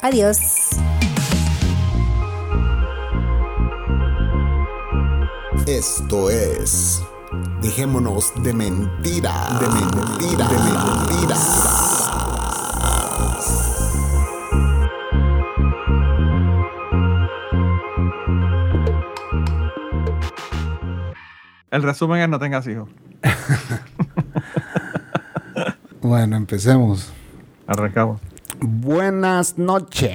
Adiós. Esto es. Dejémonos de mentira. De mentira. De mentira. El resumen es no tengas hijos. bueno, empecemos. Arrancamos. Buenas noches.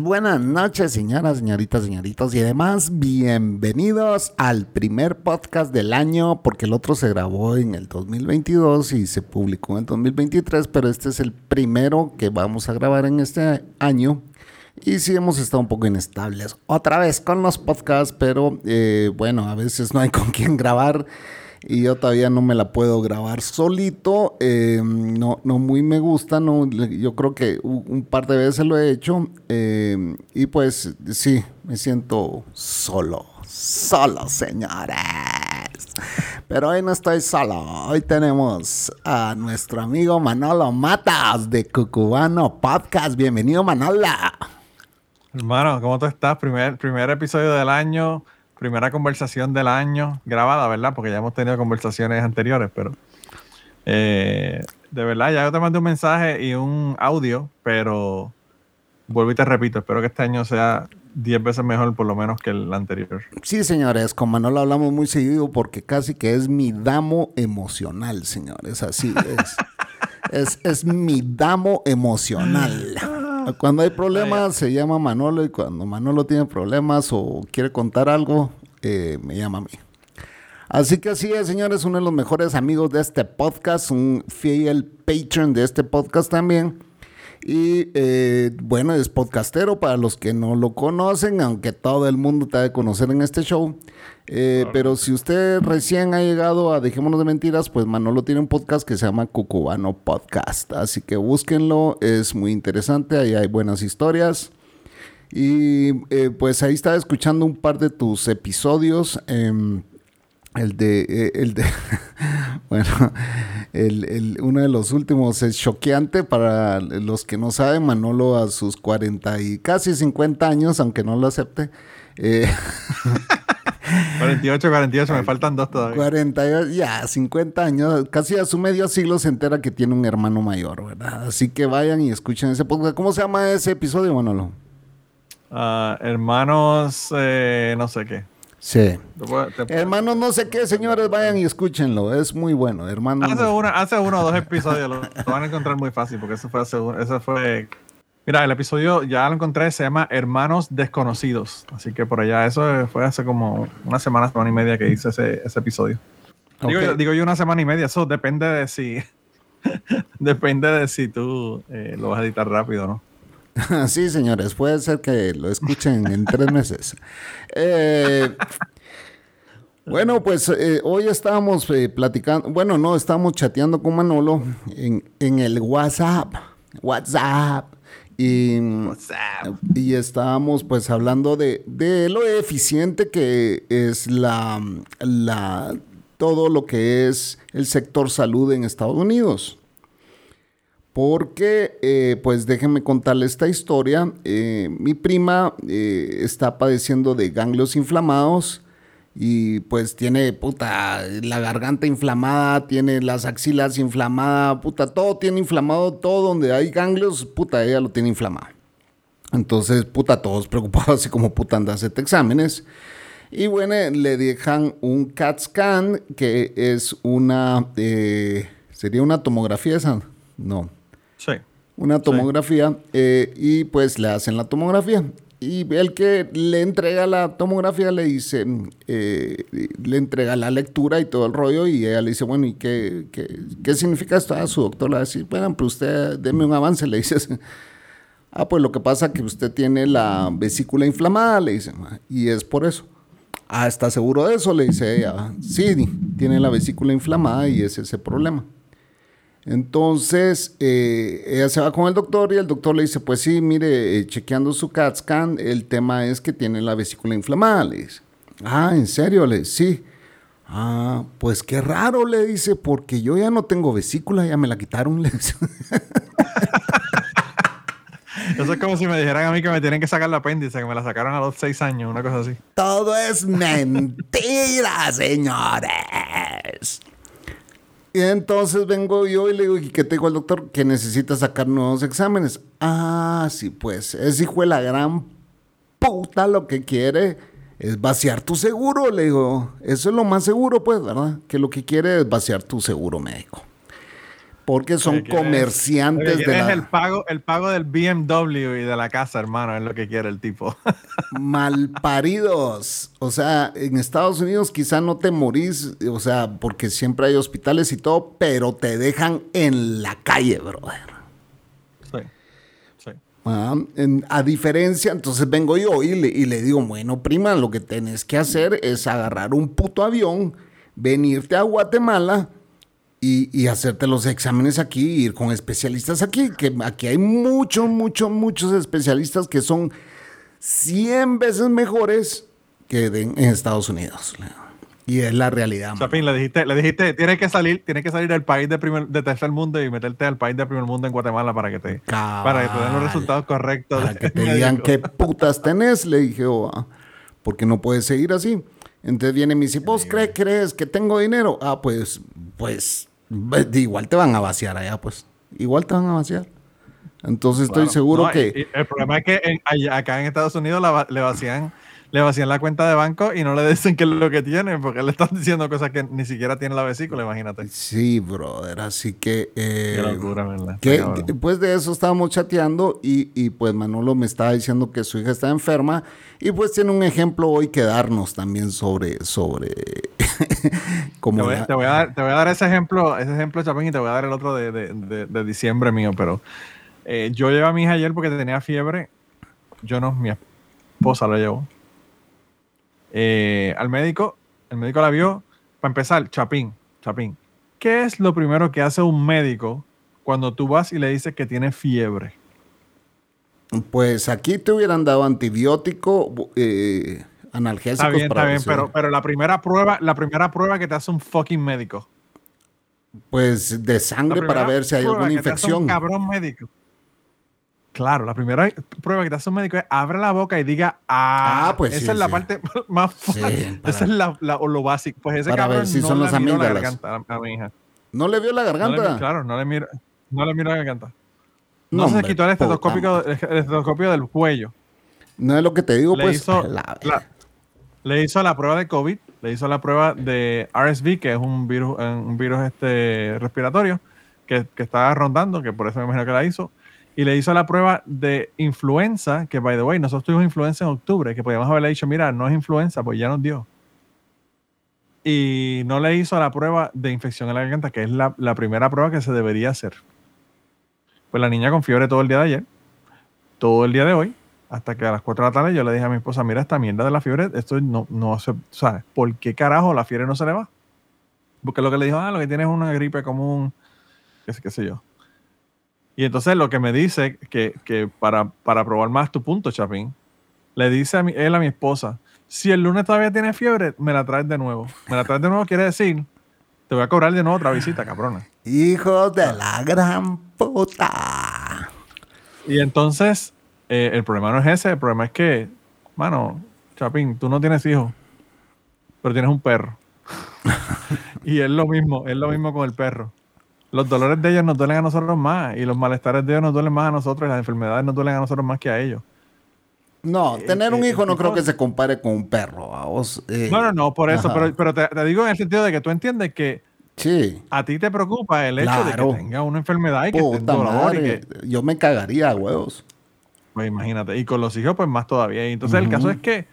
Buenas noches, señoras, señoritas, señoritos y además bienvenidos al primer podcast del año porque el otro se grabó en el 2022 y se publicó en el 2023, pero este es el primero que vamos a grabar en este año. Y sí hemos estado un poco inestables otra vez con los podcasts, pero eh, bueno, a veces no hay con quién grabar y yo todavía no me la puedo grabar solito. Eh, no, no muy me gusta, no, yo creo que un par de veces lo he hecho eh, y pues sí, me siento solo, solo señores. Pero hoy no estoy solo, hoy tenemos a nuestro amigo Manolo Matas de Cucubano Podcast. Bienvenido Manola. Hermano, ¿cómo tú estás? Primer, primer episodio del año, primera conversación del año, grabada, ¿verdad? Porque ya hemos tenido conversaciones anteriores, pero eh, de verdad, ya yo te mandé un mensaje y un audio, pero vuelvo y te repito, espero que este año sea 10 veces mejor por lo menos que el anterior. Sí, señores, con Manolo hablamos muy seguido porque casi que es mi damo emocional, señores, así es. es, es mi damo emocional. Cuando hay problemas se llama Manolo y cuando Manolo tiene problemas o quiere contar algo, eh, me llama a mí. Así que así es, señores, uno de los mejores amigos de este podcast, un fiel patron de este podcast también. Y eh, bueno, es podcastero para los que no lo conocen, aunque todo el mundo te ha de conocer en este show. Eh, pero si usted recién ha llegado a Dejémonos de Mentiras, pues Manolo tiene un podcast que se llama Cucubano Podcast. Así que búsquenlo, es muy interesante, ahí hay buenas historias. Y eh, pues ahí estaba escuchando un par de tus episodios. Em, el de, eh, el de bueno, el, el, uno de los últimos es choqueante para los que no saben, Manolo a sus 40 y casi 50 años, aunque no lo acepte. Eh, 48, 48, me faltan dos todavía. 48, ya, 50 años, casi a su medio siglo se entera que tiene un hermano mayor, ¿verdad? Así que vayan y escuchen ese podcast. ¿Cómo se llama ese episodio, Manolo? Uh, hermanos, eh, no sé qué. Sí. Hermanos, no sé qué, señores, vayan y escúchenlo. Es muy bueno, hermanos. Hace, una, hace uno o dos episodios, lo, lo, van a encontrar muy fácil, porque eso fue, hace, eso fue Mira, el episodio ya lo encontré, se llama Hermanos Desconocidos. Así que por allá, eso fue hace como una semana, semana y media que hice ese, ese episodio. Okay. Digo, digo, yo una semana y media, eso depende de si. depende de si tú eh, lo vas a editar rápido, ¿no? sí, señores, puede ser que lo escuchen en tres meses. Eh, bueno, pues eh, hoy estábamos eh, platicando, bueno, no, estábamos chateando con Manolo en, en el WhatsApp. WhatsApp. Y, y, estábamos pues hablando de, de, lo eficiente que es la, la, todo lo que es el sector salud en Estados Unidos. Porque, eh, pues déjenme contarle esta historia. Eh, mi prima eh, está padeciendo de ganglios inflamados y pues tiene, puta, la garganta inflamada, tiene las axilas inflamadas, puta, todo tiene inflamado, todo donde hay ganglios, puta, ella lo tiene inflamado. Entonces, puta, todos preocupados, así como puta, anda a exámenes. Y bueno, le dejan un CAT scan, que es una, sería una tomografía esa, no. Sí. Una tomografía, sí. eh, y pues le hacen la tomografía. Y el que le entrega la tomografía le dice, eh, le entrega la lectura y todo el rollo y ella le dice, bueno, ¿y qué, qué, qué significa esto? Ah, su doctor le decir, bueno, pero usted deme un avance, le dice. Ah, pues lo que pasa es que usted tiene la vesícula inflamada, le dice, y es por eso. Ah, ¿está seguro de eso? Le dice ella. Sí, tiene la vesícula inflamada y es ese problema. Entonces, eh, ella se va con el doctor y el doctor le dice, pues sí, mire, eh, chequeando su CAT scan, el tema es que tiene la vesícula inflamada, le dice. Ah, ¿en serio? Le dice, sí. Ah, pues qué raro, le dice, porque yo ya no tengo vesícula, ya me la quitaron, le dice. Eso es como si me dijeran a mí que me tienen que sacar la apéndice, que me la sacaron a los seis años, una cosa así. Todo es mentira, señores. Y entonces vengo yo y le digo, ¿y qué te digo al doctor? Que necesita sacar nuevos exámenes. Ah, sí, pues, ese hijo de la gran puta lo que quiere es vaciar tu seguro, le digo. Eso es lo más seguro, pues, ¿verdad? Que lo que quiere es vaciar tu seguro médico. Porque son comerciantes de la... el pago, el pago del BMW y de la casa, hermano, es lo que quiere el tipo. Malparidos. O sea, en Estados Unidos quizá no te morís, o sea, porque siempre hay hospitales y todo, pero te dejan en la calle, brother. Sí. Sí. Ah, a diferencia, entonces vengo yo y le, y le digo, bueno, prima, lo que tenés que hacer es agarrar un puto avión, venirte a Guatemala y, hacerte los exámenes aquí, ir con especialistas aquí, que aquí hay muchos, muchos, muchos especialistas que son 100 veces mejores que en Estados Unidos. Y es la realidad. Chapín, le dijiste, le dijiste, tienes que salir, tienes que salir del país de, primer, de tercer mundo y meterte al país de primer mundo en Guatemala para que te, para que te den los resultados correctos. Para que te digan qué putas tenés, le dije, oh, ah, porque no puedes seguir así. Entonces viene mi dice, ¿vos crees que tengo dinero? Ah, pues, pues igual te van a vaciar allá, pues. Igual te van a vaciar. Entonces estoy seguro que... el problema es que acá en Estados Unidos le vacían le vacían la cuenta de banco y no le dicen qué es lo que tiene, porque le están diciendo cosas que ni siquiera tiene la vesícula, imagínate. Sí, brother, así que... Eh, qué locura, ¿verdad? Que, después de eso estábamos chateando y, y, pues Manolo me estaba diciendo que su hija está enferma y pues tiene un ejemplo hoy que darnos también sobre... sobre como te, voy, a dar, te voy a dar ese ejemplo, ese ejemplo, Chapín, y te voy a dar el otro de, de, de, diciembre mío, pero eh, yo llevé a mi hija ayer porque tenía fiebre. Yo no, mi esposa la llevó eh, al médico, el médico la vio. Para empezar, Chapín, Chapín, ¿qué es lo primero que hace un médico cuando tú vas y le dices que tiene fiebre? Pues aquí te hubieran dado antibiótico, eh, analgésicos. Está bien, está bien, pero, pero la primera prueba, la primera prueba que te hace un fucking médico. Pues de sangre para ver si hay alguna infección. un cabrón médico. Claro, la primera prueba que te hace un médico es abre la boca y diga ah. ah pues esa es la parte más fácil. Esa es la, lo básico. Pues ese para ver si no son los amigos la garganta a, mi hija. ¿No le vio la garganta? claro, no le mira, no le mira la garganta. No, se quitó el estetoscopio, el estetoscopio del cuello. No es lo que te digo, le pues. Hizo, le hizo la prueba de COVID, le hizo la prueba de RSV, que es un virus, un virus este respiratorio que, que estaba rondando, que por eso me imagino que la hizo y le hizo la prueba de influenza, que by the way, nosotros tuvimos influenza en octubre, que podíamos haberle dicho, mira, no es influenza, pues ya nos dio. Y no le hizo la prueba de infección en la garganta, que es la, primera prueba que se debería hacer. Pues la niña con fiebre todo el día de ayer, todo el día de hoy, hasta que a las 4 de la tarde yo le dije a mi esposa, mira, esta mierda de la fiebre, esto no, no se, ¿sabes? ¿Por qué carajo la fiebre no se le va? Porque lo que le dijo, ah, lo que tiene es una gripe común, qué sé, qué sé yo. Y entonces lo que me dice, que, que para, para, probar más tu punto, Chapín, le dice a mi, él a mi esposa, si el lunes todavía tiene fiebre, me la traes de nuevo. Me la traes de nuevo quiere decir, te voy a cobrar de nuevo otra visita, cabrona. Hijo de la gran puta. Y entonces, eh, el problema no es ese, el problema es que, mano, Chapín, tú no tienes hijos, pero tienes un perro. y es lo mismo, es lo mismo con el perro los dolores de ellos nos duelen a nosotros más y los malestares de ellos nos duelen más a nosotros y las enfermedades nos duelen a nosotros más que a ellos. No, eh, tener un eh, hijo no creo que se compare con un perro. A vos, eh, no, no, no, por eso, pero, te, digo en el sentido de que tú entiendes que sí. a ti te preocupa el hecho de que tenga una enfermedad y que, Puta madre, Yo me cagaría, huevos. Pues imagínate. Y con los hijos, pues más todavía. Y entonces el caso es que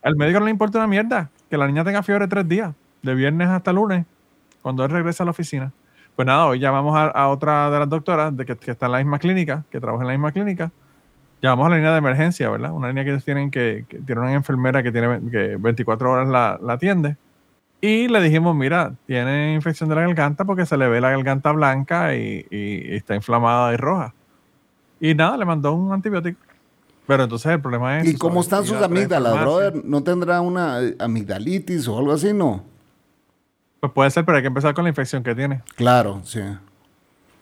al médico no le importa una mierda que la niña tenga fiebre tres días, de viernes hasta lunes, cuando él regresa a la oficina. Pues nada, hoy llamamos a, otra de las doctoras de que, está en la misma clínica, que trabaja en la misma clínica. Llamamos a la línea de emergencia, ¿verdad? Una línea que ellos tienen que, tiene una enfermera que tiene que 24 horas la, la atiende. Y le dijimos, mira, tiene infección de la garganta porque se le ve la garganta blanca y, está inflamada y roja. Y nada, le mandó un antibiótico. Pero entonces el problema es... ¿Y cómo están sus amígdalas, brother? ¿No tendrá una amigdalitis o algo así, no? Pues puede ser, pero hay que empezar con la infección que tiene. Claro, sí.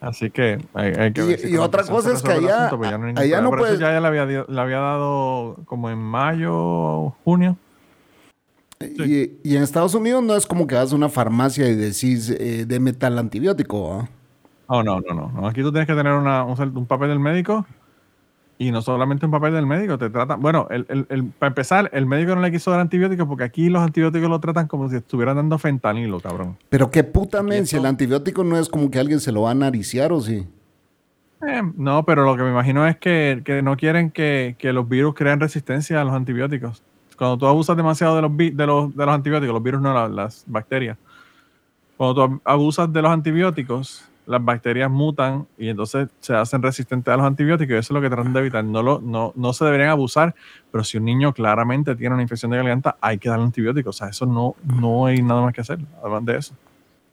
Así que hay, que ver Y, otra cosa es que allá, pues no, allá no puede... ya, le, había, le había dado como en mayo, junio. Y, y, en Estados Unidos no es como que vas a una farmacia y decís, eh, deme tal antibiótico. ¿ah? Oh, no, no, no, Aquí tú tienes que tener una, un, papel del médico y no solamente un papel del médico, te tratan. Bueno, el, el, para empezar, el médico no le quiso dar antibióticos porque aquí los antibióticos lo tratan como si estuvieran dando fentanilo, cabrón. Pero qué puta si el antibiótico no es como que alguien se lo va a nariciar o sí. Eh, no, pero lo que me imagino es que, que no quieren que, que, los virus creen resistencia a los antibióticos. Cuando tú abusas demasiado de los, de los, de los antibióticos, los virus no, las bacterias. Cuando tú abusas de los antibióticos, las bacterias mutan y entonces se hacen resistentes a los antibióticos. Y eso es lo que tratan de evitar. No, lo, no, no se deberían abusar, pero si un niño claramente tiene una infección de garganta, hay que darle antibióticos. O sea, eso no, no hay nada más que hacer, además de eso.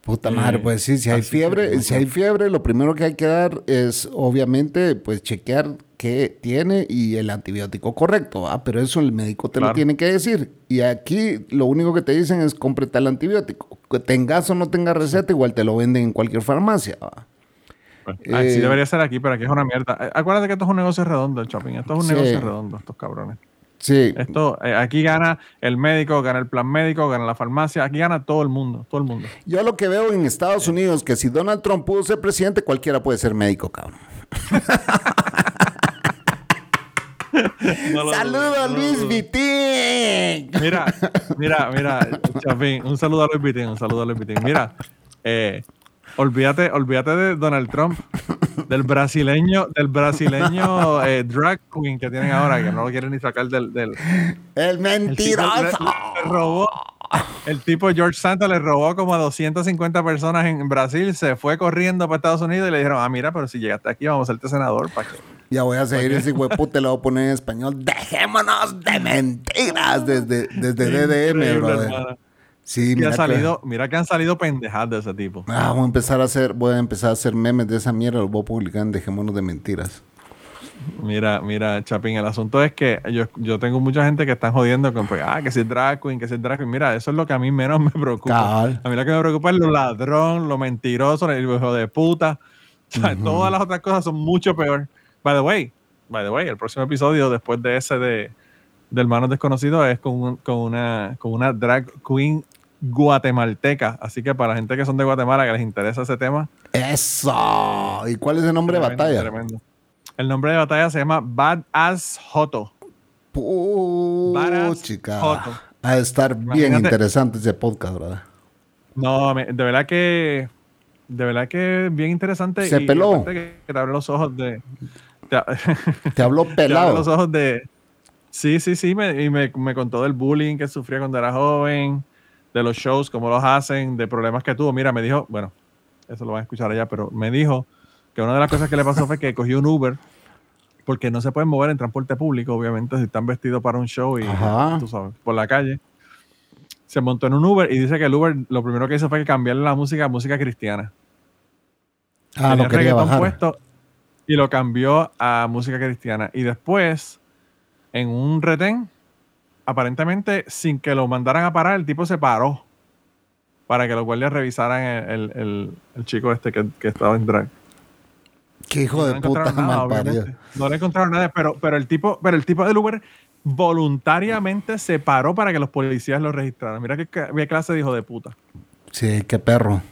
Puta madre, pues sí, si hay fiebre, si hay fiebre, lo primero que hay que dar es obviamente pues chequear qué tiene y el antibiótico correcto, ah, pero eso el médico te lo tiene que decir. Y aquí lo único que te dicen es compre el antibiótico. Tengas o no tengas receta, igual te lo venden en cualquier farmacia. sí eh, debería ser aquí, pero aquí es una mierda. Eh, acuérdate que esto es un negocio redondo, el shopping. Esto es un negocio redondo, estos cabrones. Sí. Esto, eh, aquí gana el médico, gana el plan médico, gana la farmacia, aquí gana todo el mundo, todo el mundo. Yo lo que veo en Estados Unidos, que si Donald Trump pudo ser presidente, cualquiera puede ser médico, cabrón. Saludos Luis Vitín. Mira, mira, mira, Chapín, un saludo a Luis Vitín, un saludo a Luis Vitín. Mira, eh, olvídate, olvídate de Donald Trump del brasileño, del brasileño eh, drag queen que tienen ahora, que no lo quieren ni sacar del. del el mentiroso. El, robó. El tipo George Santos le robó como a 250 personas en Brasil, se fue corriendo para Estados Unidos y le dijeron, ah, mira, pero si llegaste aquí vamos a hacerte senador para que... Ya voy a seguir ese huevo, te lo voy a poner en español. Dejémonos de mentiras desde, desde DDM, brother. Sí, mira, salido, que, mira que han salido pendejadas de ese tipo. Ah, voy a empezar a hacer, voy a empezar a hacer memes de esa mierda, los voy a publicar en Dejémonos de Mentiras. Mira, mira, Chapín, el asunto es que yo, yo tengo mucha gente que están jodiendo con, pues, ah, que si es drag queen, que si es drag queen. Mira, eso es lo que a mí menos me preocupa. A mí lo que me preocupa es lo ladrón, lo mentiroso, el hijo de puta. Todas las otras cosas son mucho peor. By the way, by the way, el próximo episodio después de ese de, de Hermanos Desconocidos es con, con, una, con una drag queen guatemalteca. Así que para la gente que son de Guatemala, que les interesa ese tema. ¡Eso! ¿Y cuál es el nombre de batalla? Tremendo. El nombre de batalla se llama Bad As Joto. chica. Joto. A estar bien interesante ese podcast, ¿verdad? No, de verdad que. De verdad que bien interesante. Se peló. Que te abre los ojos de. Te, habló pelado. te los ojos de. Sí, sí, sí. y me, me contó del bullying que sufría cuando era joven de los shows, cómo los hacen, de problemas que tuvo. Mira, me dijo, bueno, eso lo van a escuchar allá, pero me dijo que una de las cosas que le pasó fue que cogió un Uber porque no se pueden mover en transporte público, obviamente, si están vestidos para un show y tú sabes, por la calle. Se montó en un Uber y dice que el Uber lo primero que hizo fue cambiarle la música a música cristiana. Ah, lo quería bajar. Puesto y lo cambió a música cristiana. Y después, en un retén, aparentemente, sin que lo mandaran a parar, el tipo se paró para que los guardias revisaran el, chico este que, estaba en drag. Qué hijo de puta nada, No le encontraron nada, pero, pero, el tipo, pero el tipo del Uber voluntariamente se paró para que los policías lo registraran. Mira qué, qué clase de hijo de puta. Sí, qué perro.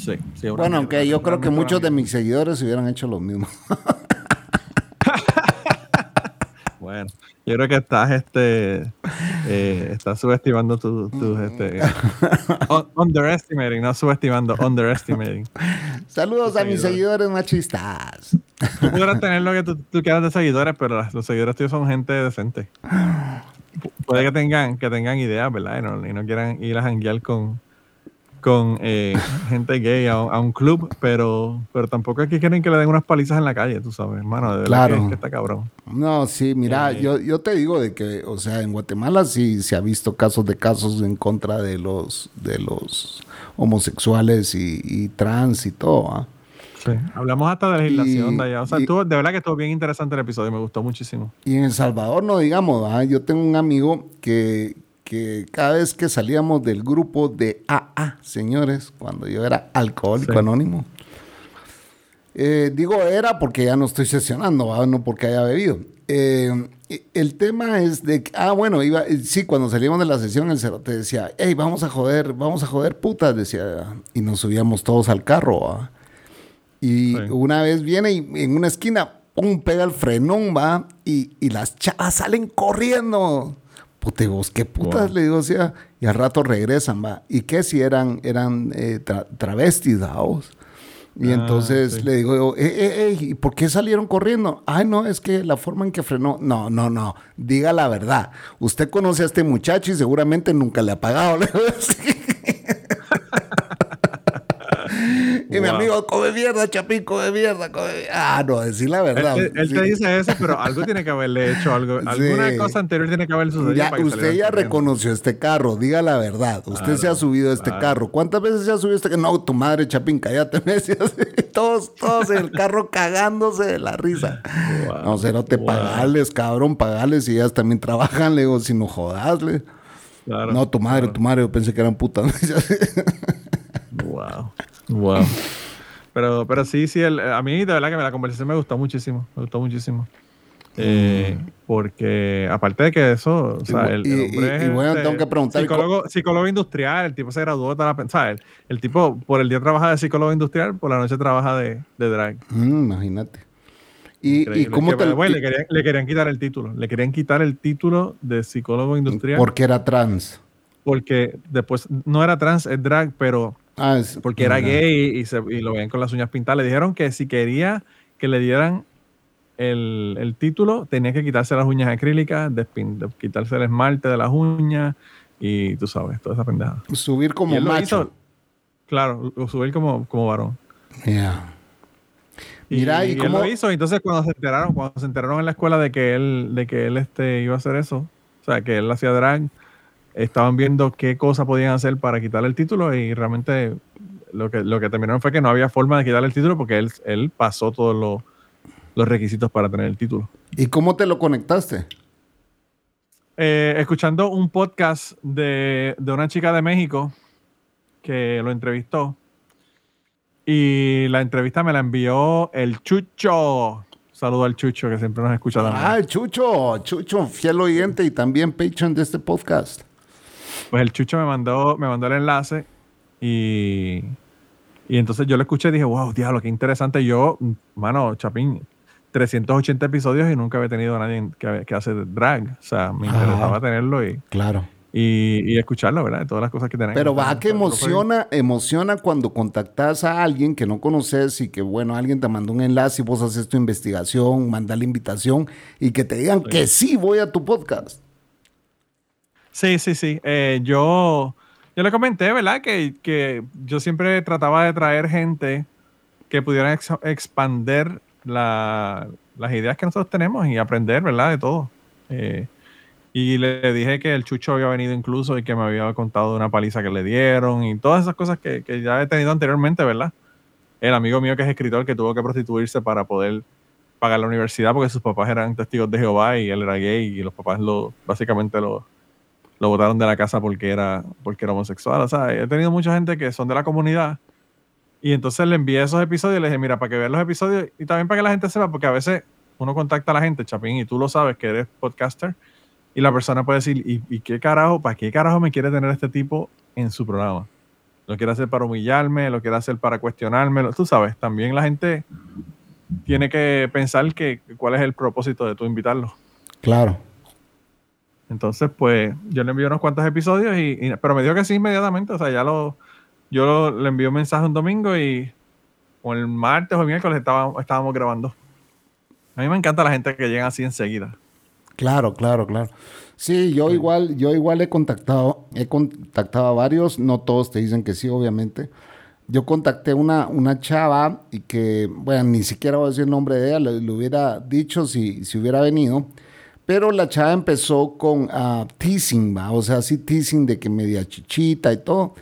Sí, bueno, aunque yo creo que muchos de mis seguidores hubieran hecho lo mismo. bueno, yo creo que estás este Eh, estás subestimando tus tu, este, underestimating, no subestimando, underestimating. Saludos a mis seguidores machistas. Tú pudieras tener lo que tú, quieras de seguidores, pero los seguidores tuyos son gente decente. Puede que tengan, que tengan ideas, ¿verdad? Y no, y no quieran ir a janguear con, con eh, gente gay a, un club, pero, pero tampoco es que quieren que le den unas palizas en la calle, tú sabes, hermano, de verdad que, que, está cabrón. No, sí, mira, eh, yo, yo te digo de que, o sea, en Guatemala sí se ha visto casos de casos en contra de los, de los homosexuales y, trans y todo, ¿ah? Sí, hablamos hasta de legislación de allá. O sea, de verdad que estuvo bien interesante el episodio, me gustó muchísimo. Y en El Salvador, no digamos, ¿ah? yo tengo un amigo que, que cada vez que salíamos del grupo de AA, señores, cuando yo era alcohólico anónimo, eh, digo era porque ya no estoy sesionando, no porque haya bebido. Eh, el tema es de que, ah, bueno, iba, sí, cuando salíamos de la sesión, el te decía, hey, vamos a joder, vamos a joder putas, decía, y nos subíamos todos al carro, Y una vez viene y en una esquina, pum, pega el frenón, va, y, y las chavas salen corriendo pute vos, qué putas, le digo, o sea, y al rato regresan, va. ¿Y qué si eran, eran eh, travestis, vos? Y ah, entonces le digo, eh, eh, eh, ¿por qué salieron corriendo? Ay, no, es que la forma en que frenó. No, no, no, diga la verdad. Usted conoce a este muchacho y seguramente nunca le ha pagado. Y mi amigo, come mierda, Chapín, come mierda, come Ah, no, decir la verdad. Él, te dice eso, pero algo tiene que haberle hecho, algo, alguna cosa anterior tiene que haberle sucedido. Ya, usted ya reconoció este carro, diga la verdad. Usted se ha subido a este carro. ¿Cuántas veces se ha subido este carro? No, tu madre, Chapín, cállate, me Todos, todos en el carro cagándose de la risa. no, no te pagales, cabrón, pagales y ellas también trabajan, le digo, si no jodasle. no, tu madre, tu madre, yo pensé que eran putas. wow. Wow. Pero, pero sí, sí, el, a mí de verdad que la conversación me gustó muchísimo. Me gustó muchísimo. Eh, mm. porque aparte de que eso, o sea, el, hombre y, bueno, tengo que preguntar. Psicólogo, psicólogo industrial, el tipo se graduó de la o el, el, tipo por el día trabaja de psicólogo industrial, por la noche trabaja de, de drag. Mm, imagínate. ¿Y, y cómo te bueno, le, querían, le, querían, quitar el título. Le querían quitar el título de psicólogo industrial. Porque era trans. Porque después no era trans, es drag, pero Ah, porque era gay y, lo ven con las uñas pintadas. Le dijeron que si quería que le dieran el, título, tenía que quitarse las uñas acrílicas, quitarse el esmalte de las uñas y tú sabes, toda esa pendeja. Subir como macho. claro, subir como, como varón. Mira, y, cómo... él lo hizo. Entonces, cuando se enteraron, cuando se enteraron en la escuela de que él, de que él este, iba a hacer eso, o sea, que él hacía drag, estaban viendo qué cosa podían hacer para quitarle el título y realmente lo que, lo que terminaron fue que no había forma de quitarle el título porque él, él pasó todos los, los requisitos para tener el título. ¿Y cómo te lo conectaste? Eh, escuchando un podcast de, de, una chica de México que lo entrevistó. Y la entrevista me la envió el Chucho. Saludo al Chucho que siempre nos escucha. Ah, el Chucho, Chucho, fiel oyente y también patron de este podcast. Pues el Chucho me mandó, me mandó el enlace y, y entonces yo lo escuché y dije, wow, diablo, qué interesante. Yo, mano, Chapín, 380 episodios y nunca había tenido a nadie que, que hace drag. O sea, me interesaba tenerlo y, claro. y, escucharlo, ¿verdad? De todas las cosas que tenemos. Pero va que emociona, emociona cuando contactas a alguien que no conoces y que, bueno, alguien te mandó un enlace y vos haces tu investigación, manda la invitación y que te digan que sí voy a tu podcast. Sí, sí, sí. Eh, yo, yo le comenté, ¿verdad? Que, yo siempre trataba de traer gente que pudiera expander las ideas que nosotros tenemos y aprender, ¿verdad? De todo. Eh, y le dije que el Chucho había venido incluso y que me había contado de una paliza que le dieron y todas esas cosas que, ya he tenido anteriormente, ¿verdad? El amigo mío que es escritor que tuvo que prostituirse para poder pagar la universidad porque sus papás eran testigos de Jehová y él era gay y los papás lo básicamente lo, lo botaron de la casa porque era, porque era homosexual. O sea, he tenido mucha gente que son de la comunidad. Y entonces le envié esos episodios y le dije, mira, para que vean los episodios y también para que la gente sepa, porque a veces uno contacta a la gente, Chapín, y tú lo sabes que eres podcaster, y la persona puede decir, ¿y, qué carajo, para qué carajo me quiere tener este tipo en su programa? Lo quiere hacer para humillarme, lo quiere hacer para cuestionarme, tú sabes, también la gente tiene que pensar que cuál es el propósito de tú invitarlo. Claro. Entonces, pues, yo le envié unos cuantos episodios, y, pero me dijo que sí inmediatamente. O sea, ya lo. Yo le envié un mensaje un domingo y. O el martes o el miércoles estábamos, estábamos grabando. A mí me encanta la gente que llega así enseguida. Claro, claro, claro. Sí, yo igual, yo igual he contactado, he contactado a varios, no todos te dicen que sí, obviamente. Yo contacté una, una chava y que, bueno, ni siquiera voy a decir el nombre de ella, le, hubiera dicho si, si hubiera venido. Pero la chava empezó con uh, teasing, ¿va? o sea, así teasing de que media chichita y todo.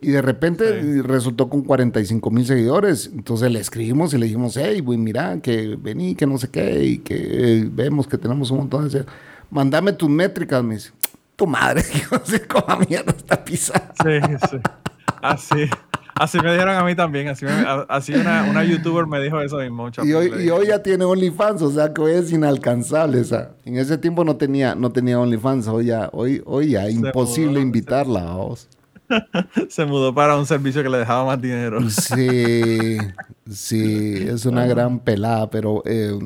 Y de repente resultó con 45 mil seguidores. Entonces le escribimos y le dijimos, hey, güey, mira, que vení, que no sé qué, y que eh, vemos que tenemos un montón de... Mandame tus métricas, me dice. Tu madre, no sé cómo mierda está pisada. Sí, sí. Así. Así me dijeron a mí también. Así, así una, una, youtuber me dijo eso mismo. Y hoy, y hoy ya tiene OnlyFans, o sea que hoy es inalcanzable. O sea, en ese tiempo no tenía, no tenía OnlyFans. Hoy ya, hoy, hoy ya imposible invitarla a vos. Se mudó para un servicio que le dejaba más dinero. Sí, sí, es una gran pelada, pero eh,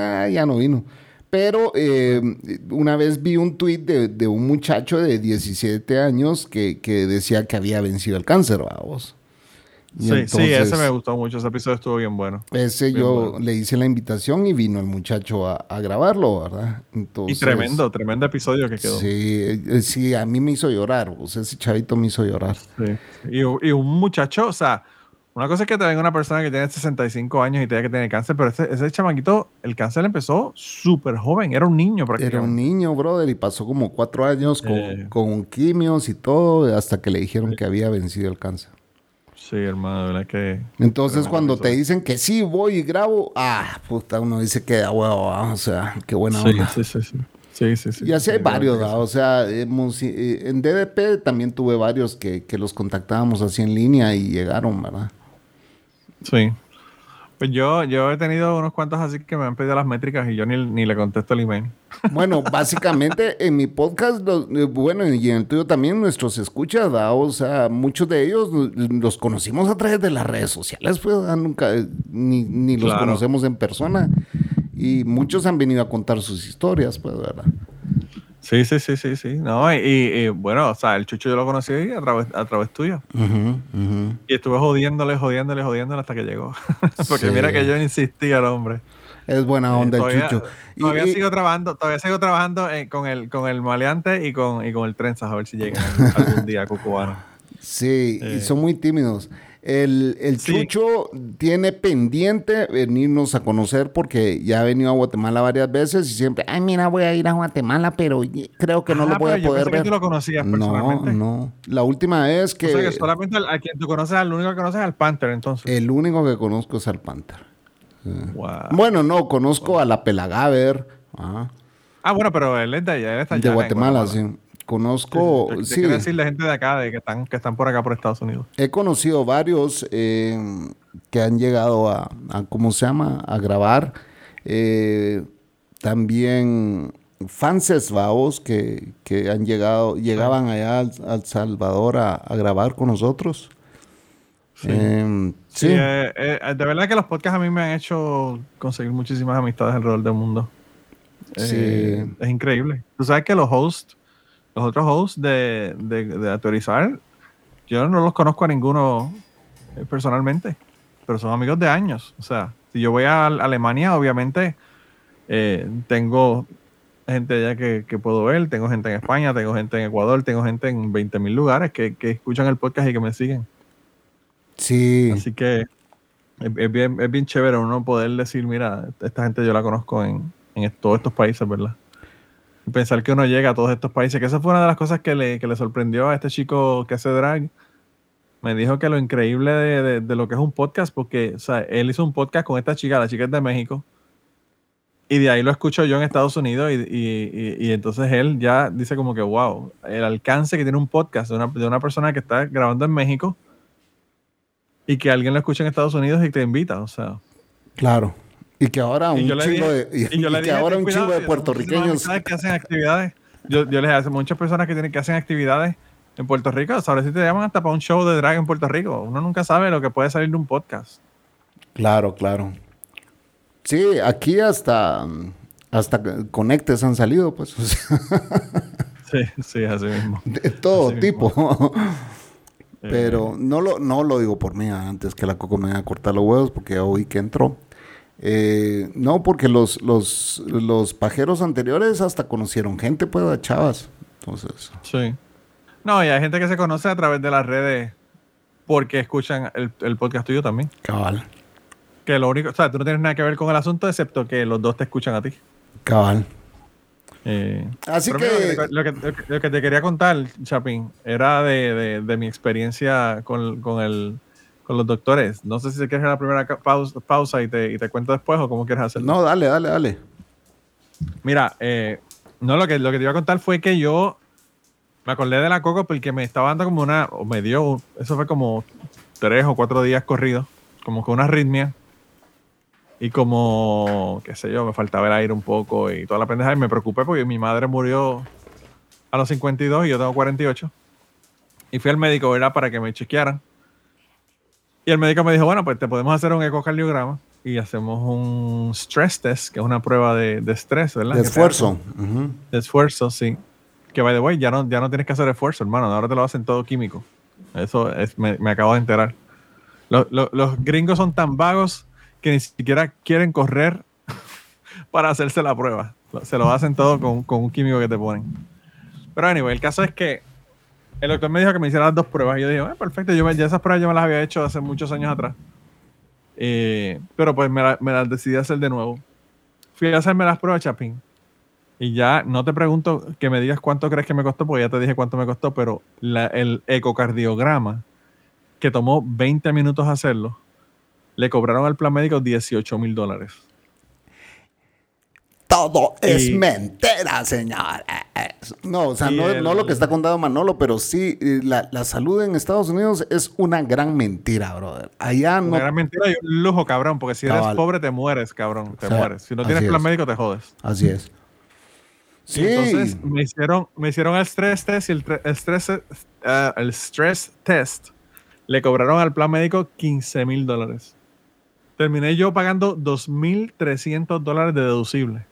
ah, ya no vino. Pero eh, una vez vi un tuit de, un muchacho de 17 años que, decía que había vencido el cáncer, vamos. Sí, sí, ese me gustó mucho, ese episodio estuvo bien bueno. Ese yo le hice la invitación y vino el muchacho a, grabarlo, ¿verdad? y tremendo, tremendo episodio que quedó. Sí, eh, sí, a mí me hizo llorar, o sea, ese chavito me hizo llorar. Sí. Y, y un muchacho, o sea, una cosa es que te venga una persona que tiene 65 años y tenga que tener cáncer, pero ese, ese chamaquito, el cáncer empezó súper joven, era un niño prácticamente. Era un niño, brother, y pasó como cuatro años con, eh. con quimios y todo, hasta que le dijeron que había vencido el cáncer. Sí, hermano, verdad que. Entonces, cuando te dicen que sí, voy y grabo, ah, puta, uno dice que da huevo, o sea, qué buena onda. Sí, sí, sí. Sí, sí, sí. Y así hay varios, o sea, hemos, eh, en DDP también tuve varios que, que los contactábamos así en línea y llegaron, ¿verdad? Sí. Pues yo, yo he tenido unos cuantos así que me han pedido las métricas y yo ni, le contesto el email. Bueno, básicamente en mi podcast, eh, bueno, y en el tuyo también, nuestros escuchas, o sea, muchos de ellos los conocimos a través de las redes sociales, pues nunca, eh, ni, ni los conocemos en persona. Y muchos han venido a contar sus historias, pues, ¿verdad? Sí, sí, sí, sí, sí. No, y, bueno, o sea, el Chucho yo lo conocí a través, a través tuyo. Y estuve jodiéndole, jodiéndole, jodiéndole hasta que llegó. Porque mira que yo insistí al hombre. Es buena onda el Chucho. Todavía sigo trabajando, todavía sigo trabajando eh, con el con el maleante y con, y con el trenzas a ver si llegan algún día a Cucubano. Sí, y son muy tímidos. El, el Chucho tiene pendiente venirnos a conocer porque ya ha venido a Guatemala varias veces y siempre, ay, mira, voy a ir a Guatemala, pero creo que no lo ah, voy a poder ver. Que tú lo conocías personalmente. No, no. La última vez que. O sea, que solamente a quien tú conoces, al único que conoces es al Panther, entonces. El único que conozco es al Panther. Bueno, no, conozco a la Pelagaver. Ah. ah, bueno, pero él es de allá, él está De Guatemala, sí. Conozco. Sí, quiero decirle gente de acá, de que están, que están por acá por Estados Unidos. He conocido varios eh, que han llegado a, ¿cómo se llama? A grabar. Eh, también fanses vaos que, que, han llegado, llegaban allá al, Salvador a, grabar con nosotros. Sí. Eh, de verdad que los podcasts a mí me han hecho conseguir muchísimas amistades alrededor del mundo. Sí. es increíble. Tú sabes que los hosts los otros hosts de, de, autorizar, yo no los conozco a ninguno eh, personalmente, pero son amigos de años. O sea, si yo voy a Alemania, obviamente eh, tengo gente allá que, puedo ver, tengo gente en España, tengo gente en Ecuador, tengo gente en 20.000 lugares que, escuchan el podcast y que me siguen. Sí. Así que es, bien, es bien chévere uno poder decir, mira, esta gente yo la conozco en, en todos estos países, ¿verdad? Pensar que uno llega a todos estos países, que esa fue una de las cosas que le, que le sorprendió a este chico que hace drag. Me dijo que lo increíble de, de, lo que es un podcast, porque o sea, él hizo un podcast con esta chica, la chica es de México, y de ahí lo escucho yo en Estados Unidos, y, y, y, entonces él ya dice como que, wow, el alcance que tiene un podcast de una, de una persona que está grabando en México y que alguien lo escucha en Estados Unidos y te invita, o sea. Claro. Y que ahora un chingo de, y, que ahora un chingo de puertorriqueños. que hacen actividades. Yo, yo les hace muchas personas que tienen que hacen actividades en Puerto Rico. Ahora sí te llaman hasta para un show de drag en Puerto Rico. Uno nunca sabe lo que puede salir de un podcast. Claro, claro. Sí, aquí hasta Hasta conectes han salido, pues. sí, sí, así mismo. De todo tipo. Pero no, lo, no lo digo por mí, antes que la Coco me vaya a cortar los huevos, porque ya oí que entró. Eh, no, porque los, los, los pajeros anteriores hasta conocieron gente, pues, de chavas. Entonces. Sí. No, y hay gente que se conoce a través de las redes porque escuchan el, podcast tuyo también. Cabal. Que lo único, o sea, tú no tienes nada que ver con el asunto excepto que los dos te escuchan a ti. Cabal. Eh, Así que... lo que, lo, que... te quería contar, Chapín, era de, de, mi experiencia con, con, el, con los doctores. No sé si quieres la primera pausa, pausa y, te, y, te, cuento después o cómo quieres hacerlo. No, dale, dale, dale. Mira, eh, no, lo que, lo que te iba a contar fue que yo me acordé de la coco porque me estaba dando como una, o me dio, eso fue como tres o cuatro días corridos, como con una arritmia. Y como, qué sé yo, me faltaba el aire un poco y toda la pendeja. Y me preocupé porque mi madre murió a los 52 y yo tengo 48. Y fui al médico, ¿verdad? Para que me chequearan. Y el médico me dijo, bueno, pues te podemos hacer un ecocardiograma y hacemos un stress test, que es una prueba de, estrés, ¿verdad? De esfuerzo. De esfuerzo, sí. Que, by the way, ya no, ya no tienes que hacer esfuerzo, hermano. Ahora te lo hacen todo químico. Eso es, me, acabo de enterar. los gringos son tan vagos que ni siquiera quieren correr para hacerse la prueba. Se lo hacen todo con, con, un químico que te ponen. Pero anyway, el caso es que el doctor me dijo que me hiciera las dos pruebas. Y yo dije, perfecto, yo ya esas pruebas yo me las había hecho hace muchos años atrás. Eh, pero pues me, me, las decidí hacer de nuevo. Fui a hacerme las pruebas, Chapín. Y ya no te pregunto que me digas cuánto crees que me costó, porque ya te dije cuánto me costó, pero el ecocardiograma, que tomó 20 minutos hacerlo, le cobraron al plan médico 18 mil dólares. Todo es mentira, señor. No, o sea, no, no, lo que está contando Manolo, pero sí, eh, la, la, salud en Estados Unidos es una gran mentira, brother. Allá no. Una gran mentira y un lujo, cabrón, porque si eres pobre te mueres, cabrón. Te mueres. Si no tienes plan médico, te jodes. Así es. Sí. Entonces me hicieron, me hicieron el stress test y el, stress, eh, el stress test le cobraron al plan médico 15 mil dólares. Terminé yo pagando 2.300 dólares de deducible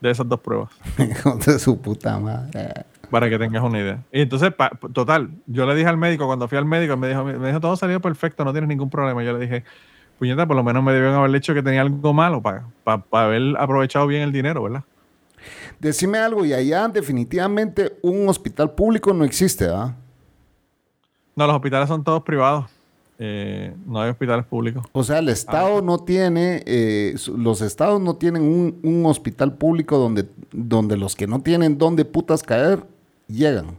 de esas dos pruebas. de su puta madre. Para que tengas una idea. Y entonces, total, yo le dije al médico, cuando fui al médico, me dijo, me dijo, todo salió perfecto, no tienes ningún problema. Yo le dije, puñeta, por lo menos me debieron haber dicho que tenía algo malo para, para, haber aprovechado bien el dinero, ¿verdad? Decime algo, y allá definitivamente un hospital público no existe, ¿verdad? No, los hospitales son todos privados. Eh, no hay hospitales públicos. O sea, el Estado no tiene, eh, los Estados no tienen un, hospital público donde, donde los que no tienen dónde putas caer llegan.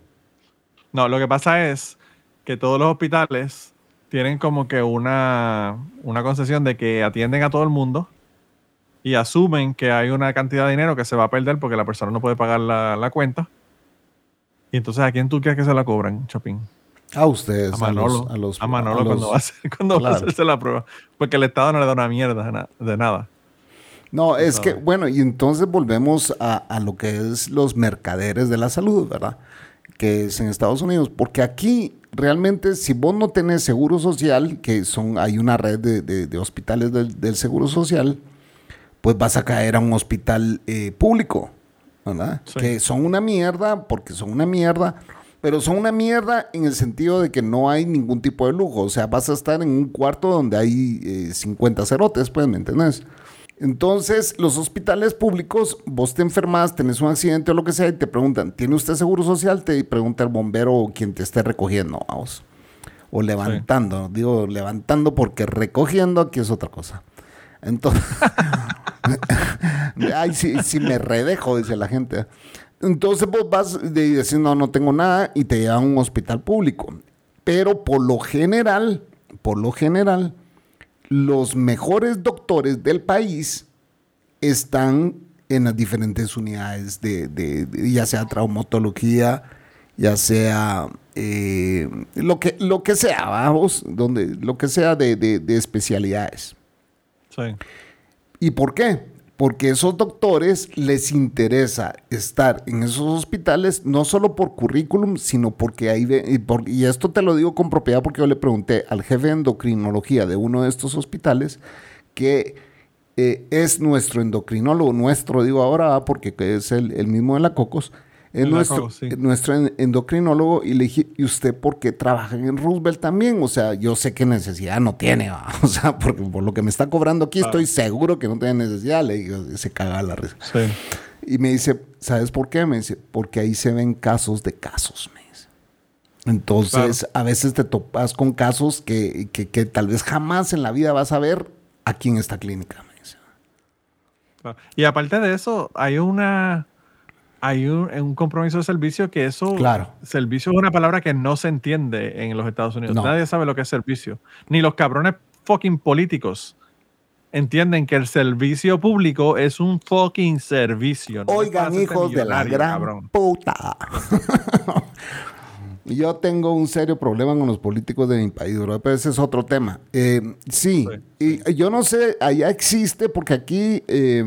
No, lo que pasa es que todos los hospitales tienen como que una, una concesión de que atienden a todo el mundo y asumen que hay una cantidad de dinero que se va a perder porque la persona no puede pagar la, la cuenta. Y entonces, ¿a quién tú crees que se la cobran, Chapín? A ustedes, a Manolo, a los, a Manolo cuando, va a, cuando va a hacerse la prueba. Porque el Estado no le da una mierda de nada. No, es que, bueno, y entonces volvemos a, a, lo que es los mercaderes de la salud, ¿verdad? Que es en Estados Unidos. Porque aquí realmente, si vos no tenés seguro social, que son, hay una red de, de, hospitales del, del, seguro social, pues vas a caer a un hospital eh, público, ¿verdad? Que son una mierda, porque son una mierda pero son una mierda en el sentido de que no hay ningún tipo de lujo. O sea, vas a estar en un cuarto donde hay 50 eh, cerotes, pues, ¿me entendés? Entonces, los hospitales públicos, vos te enfermas, tenés un accidente o lo que sea, y te preguntan, ¿tiene usted seguro social? Te pregunta el bombero o quien te esté recogiendo, vamos. O levantando, digo levantando porque recogiendo aquí es otra cosa. Entonces, ay, si, si me redejo, dice la gente. Entonces vos vas y decís, no, no tengo nada y te llevan a un hospital público. Pero por lo general, por lo general, los mejores doctores del país están en las diferentes unidades de, ya sea traumatología, ya sea eh, lo, que, lo que sea, vamos, donde, lo que sea de, de especialidades. Sí. ¿Y por qué? Porque esos doctores les interesa estar en esos hospitales no solo por currículum, sino porque hay, y, esto te lo digo con propiedad porque yo le pregunté al jefe de endocrinología de uno de estos hospitales que eh, es nuestro endocrinólogo, nuestro digo ahora, porque es el, el mismo de la Cocos, la nuestro, sí. nuestro en- endocrinólogo y le dije, ¿y usted por qué trabaja en Roosevelt también? O sea, yo sé que necesidad no tiene, ¿va? o sea, porque por lo que me está cobrando aquí estoy seguro que no tiene necesidad. Le digo, se caga la risa. Sí. Y me dice, ¿sabes por qué? Me dice, porque ahí se ven casos de casos, me dice. Entonces, a veces te topas con casos que, que, que tal vez jamás en la vida vas a ver aquí en esta clínica, me dice. Y aparte de eso, hay una hay un, un compromiso de servicio que eso Claro. servicio es una palabra que no se entiende en los Estados Unidos. No. Nadie sabe lo que es servicio. Ni los cabrones fucking políticos entienden que el servicio público es un fucking servicio. no Oigan, hijos de la gran cabrón. puta. Yo tengo un serio problema con los políticos de mi país, bro, pero ese es otro tema. Eh, sí, y yo no sé, allá existe, porque aquí, eh,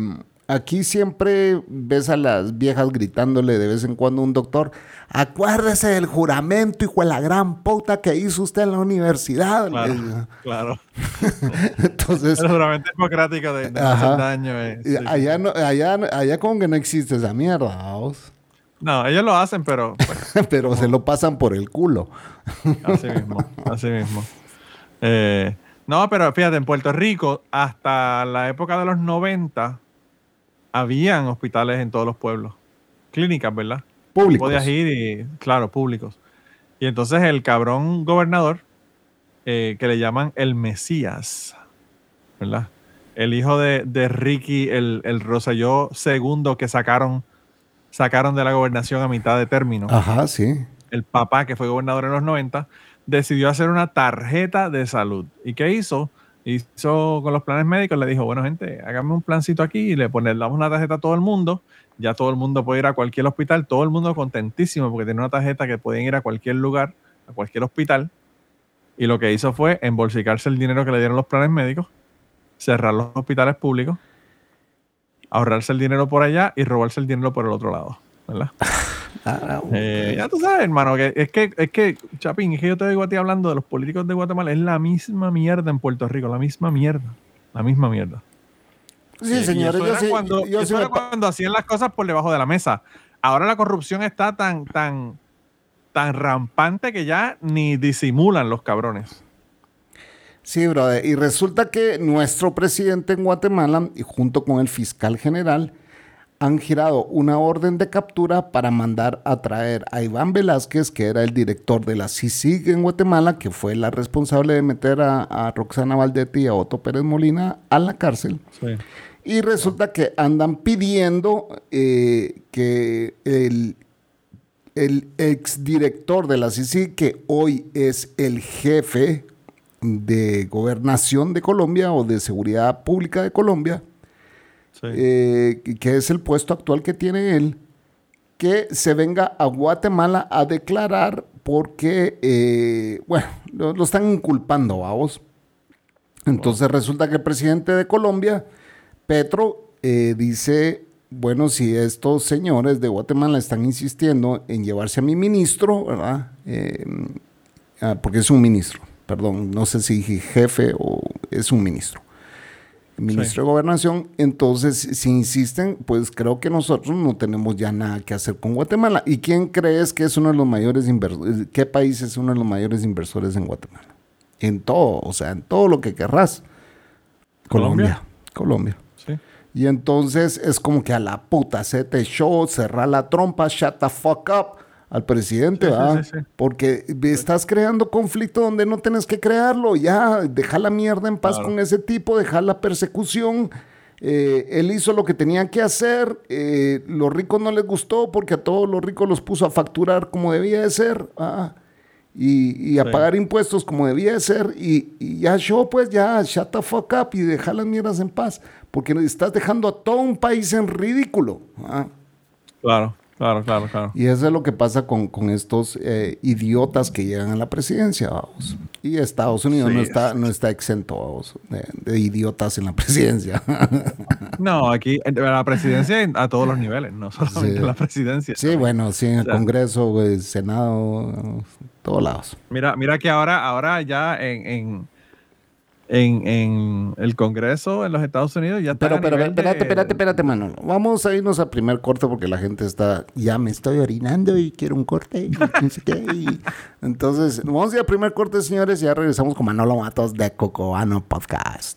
aquí siempre ves a las viejas gritándole de vez en cuando a un doctor, acuérdese del juramento, hijo de la gran puta que hizo usted en la universidad. Claro, claro. Entonces, El juramento hipocrático de, de no Ajá. hacer daño. eh, sí, allá, no, allá, allá como que no existe esa mierda, vamos. No, ellos lo hacen, pero pues, pero se lo pasan por el culo. Así mismo, así mismo. Eh, no, pero fíjate, en Puerto Rico, hasta la época de los 90, habían hospitales en todos los pueblos. Clínicas, ¿verdad? Públicos. Podías ir y, claro, públicos. Y entonces el cabrón gobernador, eh, que le llaman el Mesías, ¿verdad? El hijo de, de Ricky, el, el Rosselló segundo que sacaron, sacaron de la gobernación a mitad de término Ajá, sí. el papá, que fue gobernador en los 90, decidió hacer una tarjeta de salud. ¿Y qué hizo? Hizo con los planes médicos, le dijo, bueno, gente, hágame un plancito aquí y le pone, le damos una tarjeta a todo el mundo. Ya todo el mundo puede ir a cualquier hospital, todo el mundo contentísimo porque tiene una tarjeta que pueden ir a cualquier lugar, a cualquier hospital. Y lo que hizo fue embolsicarse el dinero que le dieron los planes médicos, cerrar los hospitales públicos, ahorrarse el dinero por allá y robarse el dinero por el otro lado. ¿Verdad? Ah, Eh, ya tú sabes, hermano, que es que, es que, Chapín, es que yo te digo a ti hablando de los políticos de Guatemala, es la misma mierda en Puerto Rico, la misma mierda. La misma mierda. sí, Eh, señores, eso yo era sí, cuando, yo eso era cuando hacían las cosas por debajo de la mesa. Ahora la corrupción está tan, tan, tan rampante que ya ni disimulan los cabrones. Sí, brother. Y resulta que nuestro presidente en Guatemala, y junto con el fiscal general, han girado una orden de captura para mandar a traer a Iván Velázquez, que era el director de la CICIG en Guatemala, que fue la responsable de meter a, a Roxana Valdetti y a Otto Pérez Molina a la cárcel. Y resulta que andan pidiendo eh, que el, el exdirector de la CICI, que hoy es el jefe de gobernación de Colombia o de seguridad pública de Colombia, Sí. eh, que es el puesto actual que tiene él, que se venga a Guatemala a declarar porque, eh, bueno, lo, lo están inculpando, vamos. Entonces resulta que el presidente de Colombia, Petro, eh, dice, bueno, si estos señores de Guatemala están insistiendo en llevarse a mi ministro, ¿verdad? Ah, porque es un ministro, perdón, no sé si jefe o es un ministro ministro de Gobernación. Entonces, si insisten, pues creo que nosotros no tenemos ya nada que hacer con Guatemala. ¿Y quién crees que es uno de los mayores inversores? ¿Qué país es uno de los mayores inversores en Guatemala? En todo, o sea, en todo lo que querrás. Colombia. Colombia. Sí. Y entonces es como que a la puta se te show, cerrar la trompa, shut the fuck up al presidente, Sí, ¿verdad? sí, sí. Porque estás creando conflicto donde no tienes que crearlo. Ya, deja la mierda en paz Claro. con ese tipo, deja la persecución. Eh, él hizo lo que tenía que hacer. eh, los ricos no les gustó porque a todos los ricos los puso a facturar como debía de ser. y, y a pagar impuestos como debía de ser. Y, y ya yo, pues ya, shut the fuck up y deja las mierdas en paz. Porque estás dejando a todo un país en ridículo. Claro, claro, claro, claro. Y eso es lo que pasa con, con estos eh, idiotas que llegan a la presidencia, vamos. Y Estados Unidos Sí. no, está, no está exento, vamos, de, de idiotas en la presidencia. No, aquí en la presidencia a todos los niveles, no solamente Sí. la presidencia. sí, bueno, sí, en el O sea, Congreso, güey, Senado, todos lados. Mira, mira que ahora, ahora ya en, en, en, en el Congreso en los Estados Unidos ya está. Pero, pero, espérate, de- espérate, espérate, Manolo. Vamos a irnos al primer corte porque la gente está, ya me estoy orinando y quiero un corte y no sé qué. y- Entonces, vamos a ir al primer corte, señores, y ya regresamos con Manolo Matos de Cocoano Podcast.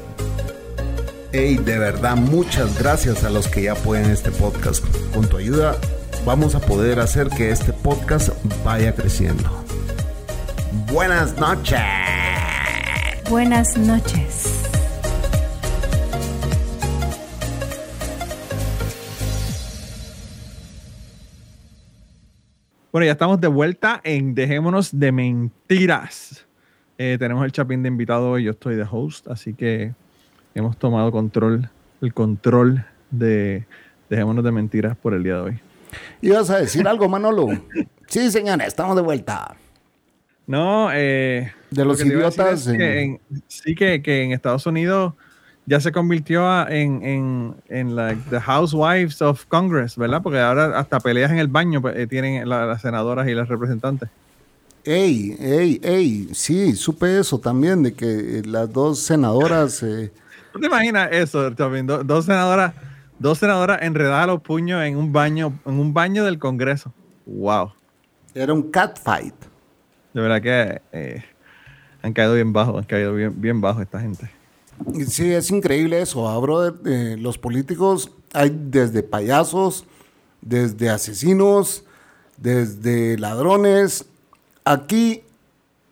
Hey, de verdad, muchas gracias a los que ya pueden este podcast. Con tu ayuda vamos a poder hacer que este podcast vaya creciendo. Buenas noches. Buenas noches. Bueno, ya estamos de vuelta en Dejémonos de Mentiras. Eh, tenemos el Chapín de invitado hoy, yo estoy de host, así que hemos tomado control, el control de Dejémonos de Mentiras por el día de hoy. ¿Ibas a decir algo, Manolo? Sí, señora, estamos de vuelta. No, eh, De lo los que idiotas es que en- en- sí, que, que en Estados Unidos ya se convirtió a- en, en, en like, the housewives of Congress, ¿verdad? Porque ahora hasta peleas en el baño pues, eh, tienen la- las senadoras y las representantes. Ey, ey, ey, sí, supe eso también, de que eh, las dos senadoras, eh, ¿Tú te imaginas eso, Chapín? Do- dos senadoras, dos senadoras enredadas a los puños en un baño, en un baño del Congreso. Wow. era un catfight. De verdad que eh, han caído bien bajo, han caído bien, bien bajo esta gente. Sí, es increíble eso, ah, brother. Eh, los políticos hay desde payasos, desde asesinos, desde ladrones. Aquí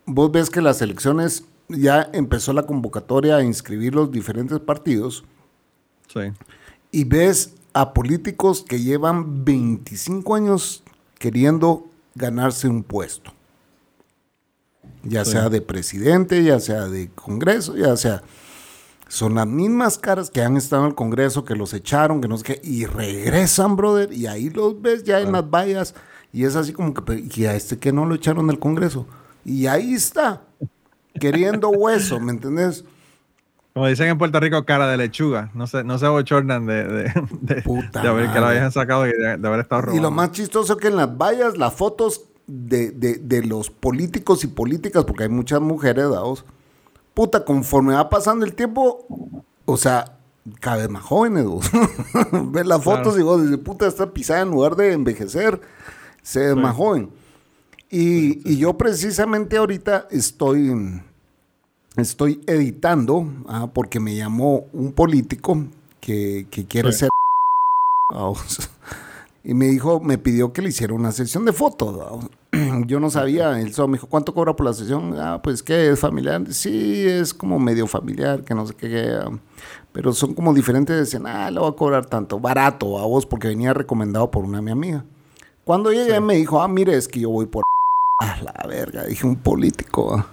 vos ves que las elecciones ya empezó la convocatoria a inscribir los diferentes partidos Sí. y ves a políticos que llevan 25 años queriendo ganarse un puesto. Ya Sí. sea de presidente, ya sea de Congreso, ya sea... Son las mismas caras que han estado en el Congreso, que los echaron, que no sé qué, y regresan, brother, y ahí los ves ya en las vallas, y es así como que, y a este que no lo echaron del Congreso. Y ahí está, queriendo hueso, ¿me entendés? Como dicen en Puerto Rico, cara de lechuga. No se, no se bochornan de, de, de, Puta de haber, que la sacado y de, de haber estado robando. Y lo más chistoso es que en las vallas, las fotos de, de- de los políticos y políticas, porque hay muchas mujeres, dados, puta, conforme va pasando el tiempo, o sea, cada vez más jóvenes, vos. Ves las fotos Claro. y vos dices, puta, esta pisada en lugar de envejecer, se ve más joven. Y, y yo precisamente ahorita estoy, estoy editando, ah, porque me llamó un político que, que quiere Sí. ser... Y me dijo, me pidió que le hiciera una sesión de fotos. Yo no sabía, él solo me dijo, ¿cuánto cobra por la sesión? Ah, pues que es familiar. Sí, es como medio familiar, que no sé qué. ah, pero son como diferentes. Decían, ah, le voy a cobrar tanto. Barato a vos, porque venía recomendado por una de mi amiga. Cuando llegué me dijo, ah, mire, es que yo voy por... Ah, la verga, dije, un político.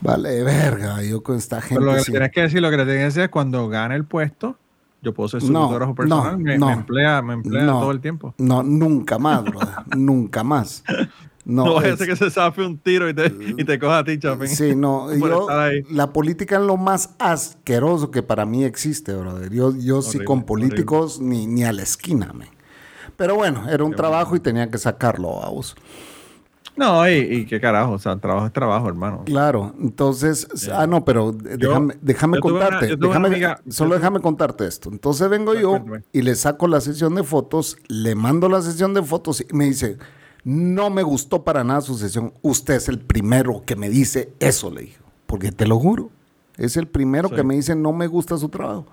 Vale, verga, yo con esta gente... Pero lo que sí. le tienes que decir, lo que le tienes que decir es cuando gane el puesto, yo puedo ser su No, fotógrafo personal, no, me, no. me emplea, me emplea todo el tiempo. No, nunca más, brother. nunca más. No, No, vaya a es- ser que se zafe un tiro y te, y te coja a ti, Chapín. Sí, no, yo, la política es lo más asqueroso que para mí existe, brother. Yo, yo sí Horrible, con políticos ni, ni a la esquina, man. Pero bueno, era un trabajo y tenía que sacarlo, vamos. No, y, y qué carajo, o sea, trabajo es trabajo, hermano. Claro, entonces, ah, no, pero déjame, déjame yo contarte, yo una déjame, amiga- solo yo- déjame contarte esto. Entonces vengo yo Cuéntame. y le saco la sesión de fotos, le mando la sesión de fotos y me dice, no me gustó para nada su sesión, usted es el primero que me dice eso, le dije, porque te lo juro, es el primero Sí. que me dice, no me gusta su trabajo.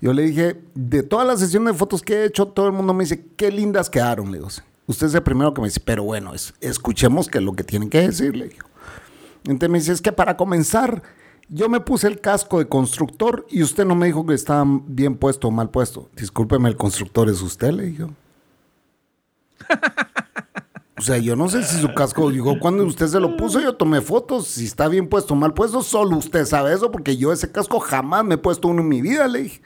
Yo le dije, de todas las sesiones de fotos que he hecho, todo el mundo me dice, qué lindas quedaron, le digo. Usted es el primero que me dice, pero bueno, es- escuchemos que es lo que tienen que decir, le digo. Entonces me dice, es que para comenzar, yo me puse el casco de constructor y usted no me dijo que estaba bien puesto o mal puesto. Discúlpeme, el constructor es usted, le dijo. O sea, yo no sé si su casco, digo, cuando usted se lo puso, yo tomé fotos, si está bien puesto o mal puesto, solo usted sabe eso, porque yo ese casco jamás me he puesto uno en mi vida, le dije.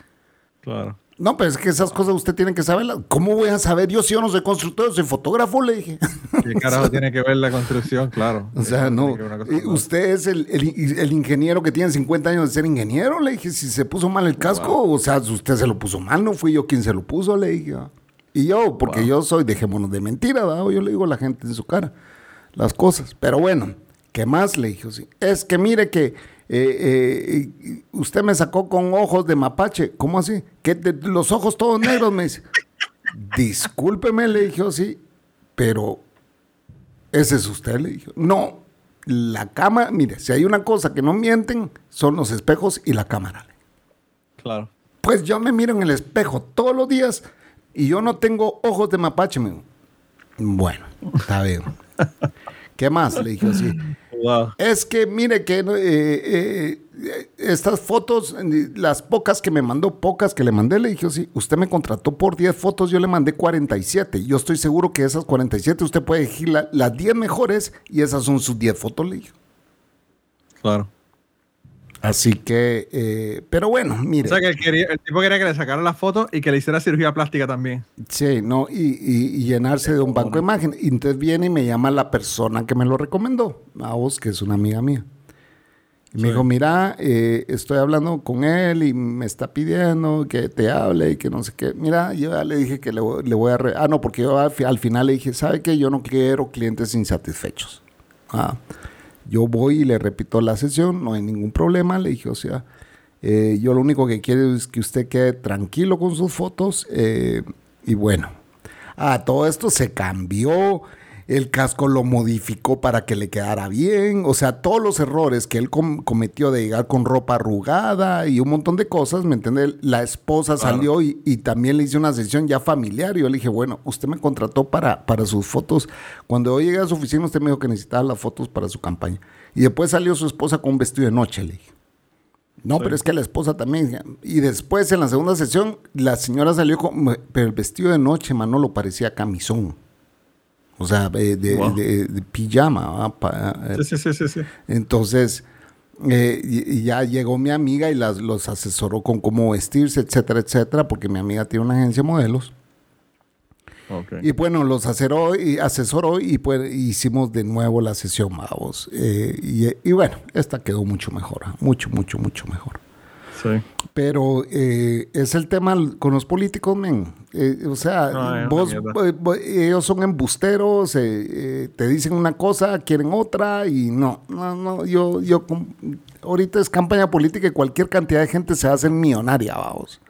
Claro. No, pero es que esas cosas usted tiene que saberlas. ¿Cómo voy a saber yo si yo no soy constructor, soy fotógrafo? Le dije. ¿Qué carajo tiene que ver la construcción? Claro. O sea, no. Usted es el, el, el, ingeniero que tiene 50 años de ser ingeniero. Le dije, si se puso mal el casco, o sea, usted se lo puso mal, no fui yo quien se lo puso, le dije. Y yo, porque yo soy, dejémonos de mentira, ¿verdad? yo le digo a la gente en su cara las cosas. Pero bueno, ¿qué más le dije? Sí. Es que mire que eh, eh, usted me sacó con ojos de mapache. ¿Cómo así? Que los ojos todos negros me dice. Discúlpeme, le dije sí, pero ese es usted, le dije. No, la cámara, mire, si hay una cosa que no mienten, son los espejos y la cámara. Claro. Pues yo me miro en el espejo todos los días y yo no tengo ojos de mapache. Bueno, está bien. ¿Qué más? Le dije así. Es que mire que eh, eh, estas fotos, las pocas que me mandó, pocas que le mandé, le dije así, usted me contrató por 10 fotos, yo le mandé 47. Yo estoy seguro que esas 47 usted puede elegir las 10 mejores y esas son sus 10 fotos, le dije. Claro. Así que, eh, pero bueno, mire. O sea, que el, tipo quería que le sacara la foto y que le hiciera cirugía plástica también. Sí, no, y, llenarse de un banco de imágenes. Y entonces viene y me llama la persona que me lo recomendó, a vos, que es una amiga mía. Y me dijo, mira, eh, estoy hablando con él y me está pidiendo que te hable y que no sé qué. Mira, yo ya le dije que le, voy a... ah, no, porque yo al, al, final le dije, ¿sabe qué? Yo no quiero clientes insatisfechos. Ah. Yo voy y le repito la sesión, no hay ningún problema, le dije, o sea, eh, yo lo único que quiero es que usted quede tranquilo con sus fotos eh, y bueno. Ah, todo esto se cambió el casco lo modificó para que le quedara bien, o sea, todos los errores que él cometió de llegar con ropa arrugada y un montón de cosas, ¿me entiende? La esposa salió y, también le hice una sesión ya familiar. Y yo le dije, bueno, usted me contrató para, para sus fotos. Cuando yo llegué a su oficina, usted me dijo que necesitaba las fotos para su campaña. Y después salió su esposa con un vestido de noche, le dije. No, pero es que la esposa también. Y después en la segunda sesión, la señora salió con. Pero el vestido de noche, Manolo, parecía camisón. O sea, de, pijama. Eh, sí, sí, sí, sí, Entonces, eh, ya llegó mi amiga y las, los asesoró con cómo vestirse, etcétera, etcétera, porque mi amiga tiene una agencia de modelos. Y bueno, los asesoró y, asesoró y pues hicimos de nuevo la sesión, vamos. Eh, y, y, bueno, esta quedó mucho mejor, mucho, mucho, mucho mejor. Pero eh, es el tema con los políticos, men. Eh, o sea, vos, ellos son embusteros, eh, te dicen una cosa, quieren otra y no, no, no, yo, yo, ahorita es campaña política y cualquier cantidad de gente se hace millonaria, vamos.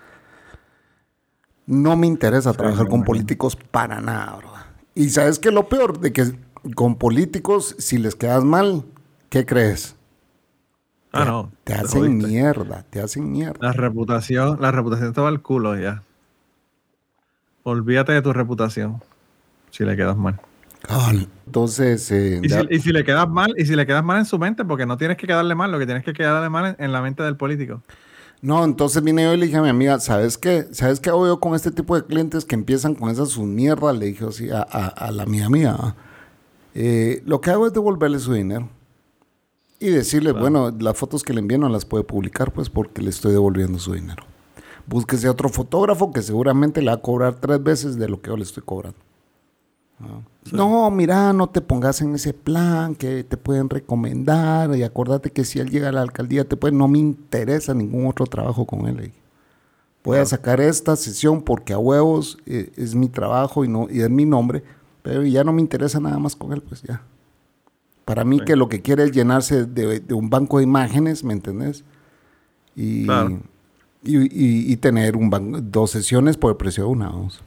No me interesa trabajar con políticos para nada, bro. Y sabes que lo peor de que con políticos, si les quedas mal, ¿qué crees? Ah, no. Te, hacen mierda, te hacen mierda. La reputación, la reputación te va al culo ya. Olvídate de tu reputación si le quedas mal. entonces. Eh, ¿Y, si, le quedas mal, y si le quedas mal en su mente, porque no tienes que quedarle mal, lo que tienes que quedarle mal en, la mente del político. No, entonces vine yo y le dije a mi amiga, ¿sabes qué? ¿Sabes qué hago yo con este tipo de clientes que empiezan con esas sus mierdas? Le dije así a, la mi amiga. Eh, lo que hago es devolverle su dinero. Y decirle, bueno, las fotos que le envíen no las puede publicar, pues porque le estoy devolviendo su dinero. Búsquese otro fotógrafo que seguramente le va a cobrar tres veces de lo que yo le estoy cobrando. No, mira, no te pongas en ese plan que te pueden recomendar y acuérdate que si él llega a la alcaldía te puede, no me interesa ningún otro trabajo con él. Voy a sacar esta sesión porque a huevos eh, es mi trabajo y no y es mi nombre, pero ya no me interesa nada más con él, pues ya. Para mí que lo que quiere es llenarse de, un banco de imágenes, ¿me entendés? Y, y, tener un dos sesiones por el precio de una. Vamos.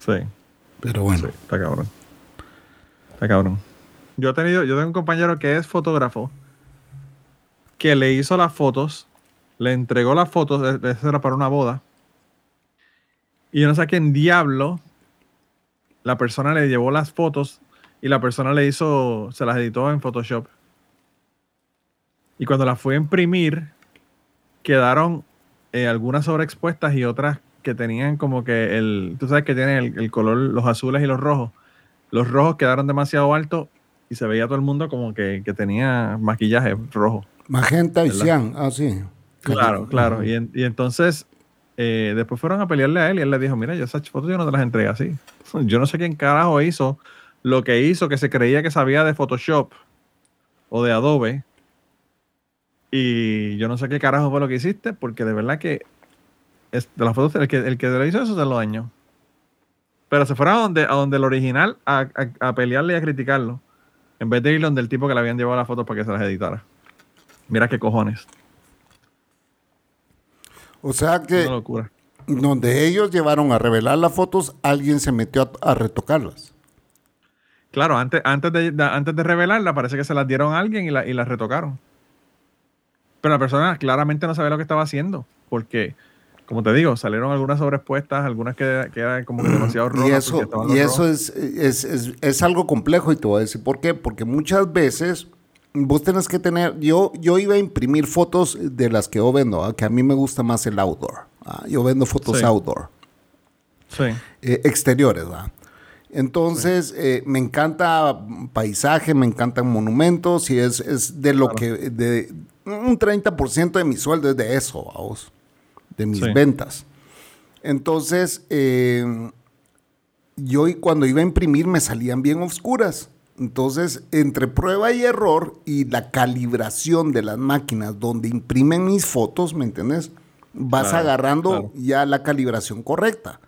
Sí. Pero bueno. está cabrón. Está cabrón. Yo, he tenido, yo tengo un compañero que es fotógrafo que le hizo las fotos, le entregó las fotos, eso era para una boda. Y yo no sé a quién diablo la persona le llevó las fotos y la persona le hizo, se las editó en Photoshop. Y cuando las fui a imprimir, quedaron eh, algunas sobreexpuestas y otras que tenían como que el, tú sabes que tienen el, el, color, los azules y los rojos. Los rojos quedaron demasiado altos y se veía todo el mundo como que, que tenía maquillaje rojo. Magenta y cian, ah, sí. Claro, claro. Y, en, y entonces eh, después fueron a pelearle a él y él le dijo, mira, yo esas fotos yo no te las entregué así. Yo no sé quién carajo hizo lo que hizo, que se creía que sabía de Photoshop o de Adobe. Y yo no sé qué carajo fue lo que hiciste, porque de verdad que es, de las fotos, el que, el que lo hizo eso se lo dañó. Pero se fueron a donde, a donde el original a, a, a, pelearle y a criticarlo. En vez de ir donde el tipo que le habían llevado las fotos para que se las editara. Mira qué cojones. O sea que donde ellos llevaron a revelar las fotos, alguien se metió a, a retocarlas. Claro, antes, antes, de, de, antes de revelarla, parece que se las dieron a alguien y, la, y las retocaron. Pero la persona claramente no sabía lo que estaba haciendo, porque, como te digo, salieron algunas sobreexpuestas, algunas que, que eran como que demasiado rojas. Y eso, y eso es, es, es, es, algo complejo y te voy a decir por qué. Porque muchas veces vos tenés que tener, yo, yo iba a imprimir fotos de las que yo vendo, ¿ah? que a mí me gusta más el outdoor. ¿ah? Yo vendo fotos Sí. outdoor, Sí, eh, exteriores. ¿ah? Entonces, eh, me encanta paisaje, me encantan monumentos y es, es de lo Claro. que, de, un 30% de mi sueldo es de eso, vamos, de mis Sí. ventas. Entonces, eh, yo y- cuando iba a imprimir me salían bien oscuras. Entonces, entre prueba y error y la calibración de las máquinas donde imprimen mis fotos, ¿me entiendes? Vas Claro, agarrando claro. ya la calibración correcta.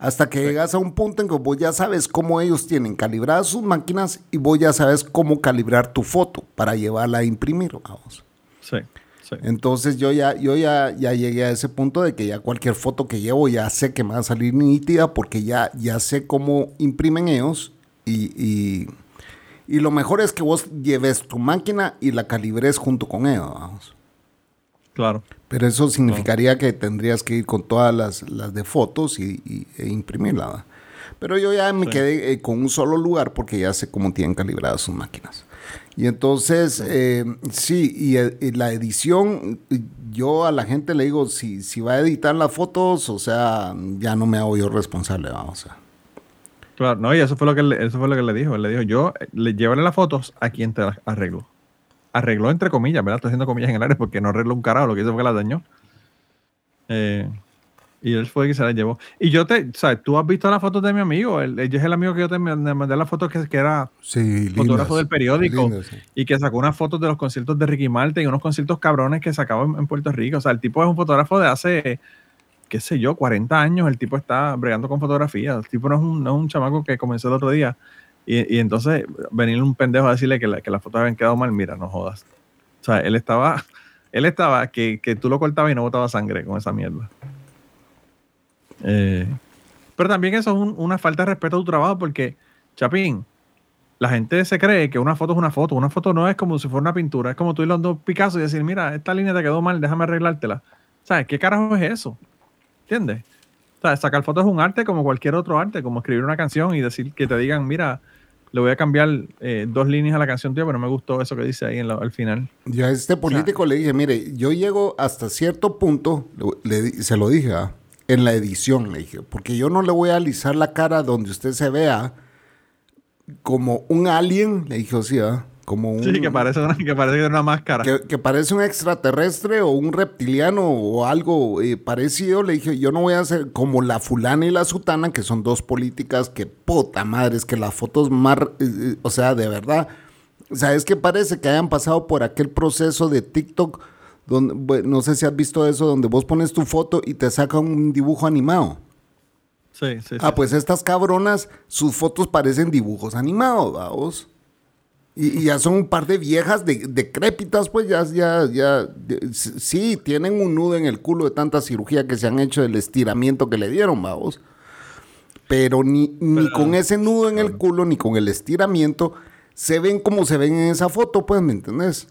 Hasta que llegas a un punto en que vos ya sabes cómo ellos tienen calibradas sus máquinas y vos ya sabes cómo calibrar tu foto para llevarla a imprimir. Vamos. sí, sí. Entonces yo ya, yo ya, ya llegué a ese punto de que ya cualquier foto que llevo ya sé que me va a salir nítida porque ya, ya sé cómo imprimen ellos y, y, y lo mejor es que vos lleves tu máquina y la calibres junto con ellos. Vamos. Claro. Pero eso significaría que tendrías que ir con todas las, las de fotos y, y- e imprimirla. Pero yo ya me Sí. quedé eh, con un solo lugar porque ya sé cómo tienen calibradas sus máquinas. Y entonces, eh, sí, y, eh, y la edición, yo a la gente le digo, si, si va a editar las fotos, o sea, ya no me hago yo responsable, vamos a Claro, no, y eso fue lo que le, eso fue lo que le dijo. Él le dijo, yo eh, le llévale las fotos a quien te las arregló. Arregló entre comillas, ¿verdad? Estoy haciendo comillas en el aire porque no arregló un carajo, lo que hizo fue que las dañó. Eh, y él fue el que se las llevó. Y yo te, ¿sabes? Tú has visto las fotos de mi amigo. Él, él es el amigo que yo te mandé las fotos que, que era Sí, fotógrafo del periódico lindas, sí. y que sacó unas fotos de los conciertos de Ricky Martin y unos conciertos cabrones que sacaba en, en Puerto Rico. O sea, el tipo es un fotógrafo de hace, qué sé yo, 40 años. El tipo está bregando con fotografía. El tipo no es un, no es un chamaco que comenzó el otro día. Y, entonces venir un pendejo a decirle que, la- que las fotos habían quedado mal, mira, no jodas. O sea, él estaba, él estaba que, que tú lo cortabas y no botaba sangre con esa mierda. Eh, pero también eso es un- una falta de respeto a tu trabajo porque, Chapín, la gente se cree que una foto es una foto. Una foto no es como si fuera una pintura. Es como tú ir a dos Picasso y decir, mira, esta línea te quedó mal, déjame arreglártela. ¿Sabes? ¿Qué carajo es eso? ¿Entiendes? O sea, sacar fotos es un arte como cualquier otro arte, como escribir una canción y decir que te digan, mira, le voy a cambiar eh, dos líneas a la canción, tío, pero no me gustó eso que dice ahí en la- al final. Yo a este político le dije, mire, yo llego hasta cierto punto, le, le- se lo dije, ¿ah? en la edición, le dije, porque yo no le voy a alisar la cara donde usted se vea como un alien, le dije, o sea, como un... Sí, que parece, una, que parece que una máscara. que, que parece un extraterrestre o un reptiliano o algo eh, parecido, le dije, yo no voy a hacer como la fulana y la sutana, que son dos políticas que puta madre, es que las fotos más, eh, eh, o sea, de verdad, ¿sabes qué parece? Que hayan pasado por aquel proceso de TikTok, donde, bueno, no sé si has visto eso, donde vos pones tu foto y te saca un dibujo animado. Sí, sí, sí. Ah, pues estas cabronas, sus fotos parecen dibujos animados, vamos. Y, y ya son un par de viejas de, decrépitas, pues ya, ya, ya, de- sí, tienen un nudo en el culo de tanta cirugía que se han hecho del estiramiento que le dieron, vamos. Pero ni, ni Pero- con ese nudo en el culo, ni con el estiramiento, se ven como se ven en esa foto, pues, ¿me entendés?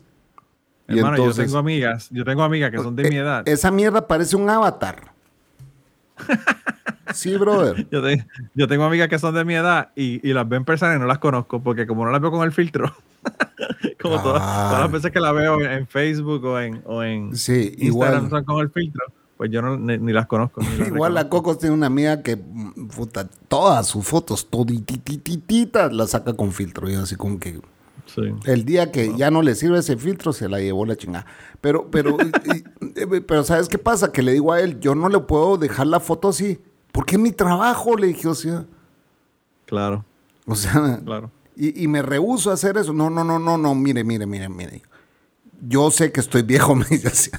Hermano, entonces- yo tengo amigas, yo tengo amigas que son de mi Eh, edad. Esa mierda parece un avatar. Sí, brother. Yo, te- yo tengo amigas que son de mi edad y, y las ven en persona y no las conozco porque como no las veo con el filtro, Como todas, todas las veces que la veo en Facebook o en, o en Sí, Instagram igual. con el filtro, pues yo no, ni, ni las conozco. ni las Igual la. Coco tiene una amiga que puta, todas sus fotos, todititititas, las saca con filtro. Y así como que Sí. el día que ya no le sirve ese filtro, se la llevó la chingada. Pero, pero, y- y- pero ¿sabes qué pasa? Que le digo a él, yo no le puedo dejar la foto así. Porque es mi trabajo, le dije, o sea. Claro, O sea, claro. y, y me rehuso a hacer eso. No, no, no, no, no, mire, mire, mire, mire. Yo sé que estoy viejo, me dice así.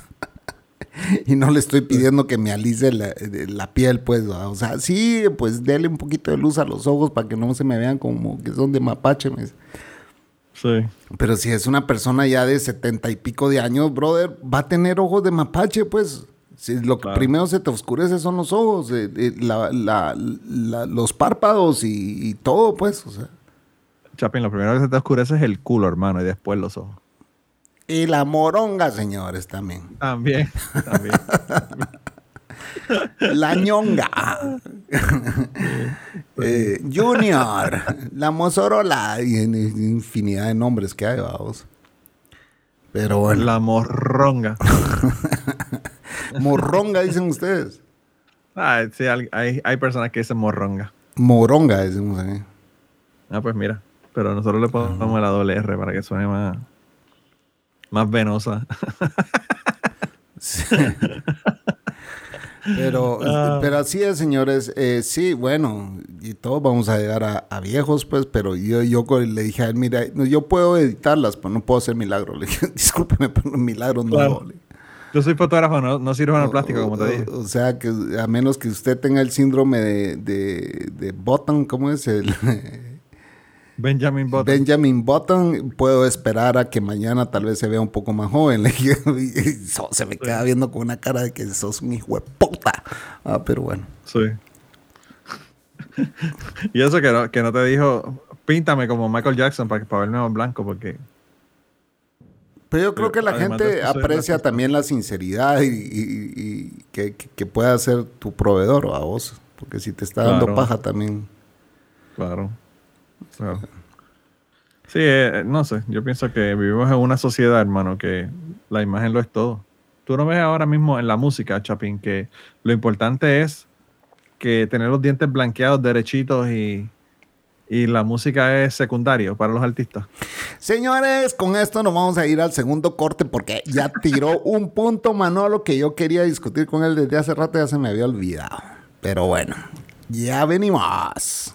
y no le estoy pidiendo que me alice la, la piel, pues. O sea, sí, pues dele un poquito de luz a los ojos para que no se me vean como que son de mapache. Me dice. Sí. Pero si es una persona ya de setenta y pico de años, brother, va a tener ojos de mapache, pues. Si lo que Claro. primero se te oscurece son los ojos, eh, eh, la- la- la- los párpados y, y todo, pues. O sea. Chapin, lo primero que se te oscurece es el culo, hermano, y después los ojos. Y la moronga, señores, también. También, también. La ñonga. Eh, junior. La Mozorola. Y en- en infinidad de nombres que hay, vamos. Pero bueno. La morronga. Morronga, dicen ustedes. Ah, sí, hay, hay, personas que dicen morronga. Moronga, decimos aquí. Ah, pues mira. Pero nosotros le ponemos la doble R para que suene más, más venosa. Sí. Pero, Ah. pero así es, señores. Eh, sí, bueno, y todos vamos a llegar a, a viejos, pues, pero yo, yo le dije a él, mira, yo puedo editarlas, pero no puedo hacer milagros. Le dije, discúlpeme, pero milagros no Claro. hago", le dije. Yo soy fotógrafo, no, no sirvo en el plástico, como te dije. O, o sea, que a menos que usted tenga el síndrome de, de, de Button, ¿cómo es? El Benjamin Button. Benjamin Button, puedo esperar a que mañana tal vez se vea un poco más joven. So- se me queda viendo con una cara de que sos un hijo de puta. Ah, pero bueno. Sí. y eso que no, que no te dijo, píntame como Michael Jackson para, para verme más blanco, porque Pero yo creo que la Además gente aprecia también la sinceridad y, y- y que, que- que pueda ser tu proveedor a vos. Porque si te está dando Claro. paja también. Claro. Sí, eh, no sé. Yo pienso que vivimos en una sociedad, hermano, que la imagen lo es todo. Tú no ves ahora mismo en la música, Chapín, que lo importante es que tener los dientes blanqueados, derechitos y, y la música es secundario para los artistas. Señores, con esto nos vamos a ir al segundo corte porque ya tiró un punto Manolo que yo quería discutir con él desde hace rato y ya se me había olvidado. Pero bueno, ya venimos.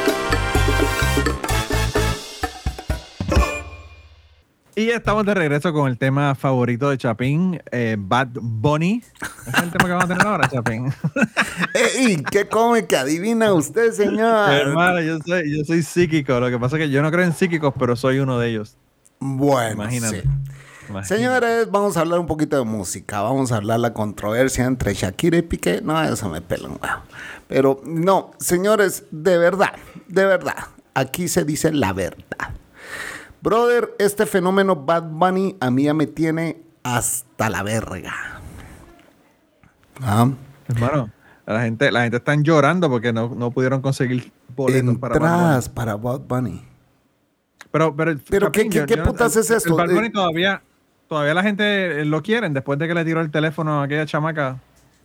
Y estamos de regreso con el tema favorito de Chapín, eh, Bad Bunny. Ese es el tema que vamos a tener ahora, Chapín. ¡Ey! ¿Qué come que adivina usted, señor? Hermano, yo soy, yo soy psíquico. Lo que pasa es que yo no creo en psíquicos, pero soy uno de ellos. Bueno, Imagínate. sí. Imagínate. Señores, vamos a hablar un poquito de música. Vamos a hablar la controversia entre Shakira y Piqué. No, eso me pela un huevo. Pero no, señores, de verdad, de verdad. Aquí se dice la verdad. Brother, este fenómeno Bad Bunny a mí ya me tiene hasta la verga. ¿Ah? Hermano, la gente, la gente están llorando porque no, no pudieron conseguir boletos para Bad para Bad Bunny. Pero, pero, Pero, ¿qué- Chapín, qué- yo- qué yo- putas el- es esto? El Bad Bunny Eh, todavía, todavía la gente lo quieren después de que le tiró el teléfono a aquella chamaca.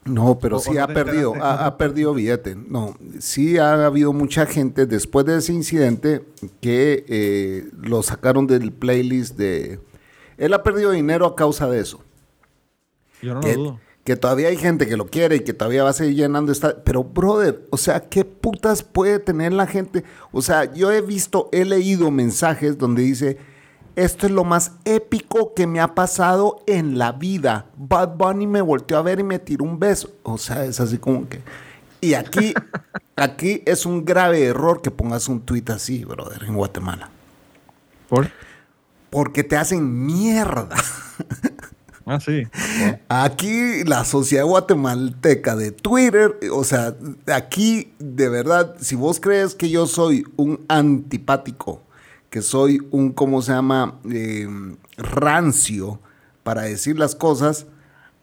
No, pero sí ha perdido, ha, ha perdido billete. No, sí ha habido mucha gente después de ese incidente que eh, lo sacaron del playlist de... Él ha perdido dinero a causa de eso. Yo no lo que, dudo. que todavía hay gente que lo quiere y que todavía va a seguir llenando esta... Pero, brother, o sea, ¿qué putas puede tener la gente? O sea, yo he visto, he leído mensajes donde dice, esto es lo más épico que me ha pasado en la vida. Bad Bunny me volteó a ver y me tiró un beso. O sea, es así como que... Y aquí, aquí es un grave error que pongas un tweet así, brother, en Guatemala. ¿Por? Porque te hacen mierda. Ah, sí. Aquí la sociedad guatemalteca de Twitter, o sea, aquí de verdad, si vos crees que yo soy un antipático, que soy un, ¿cómo se llama? Eh, rancio para decir las cosas,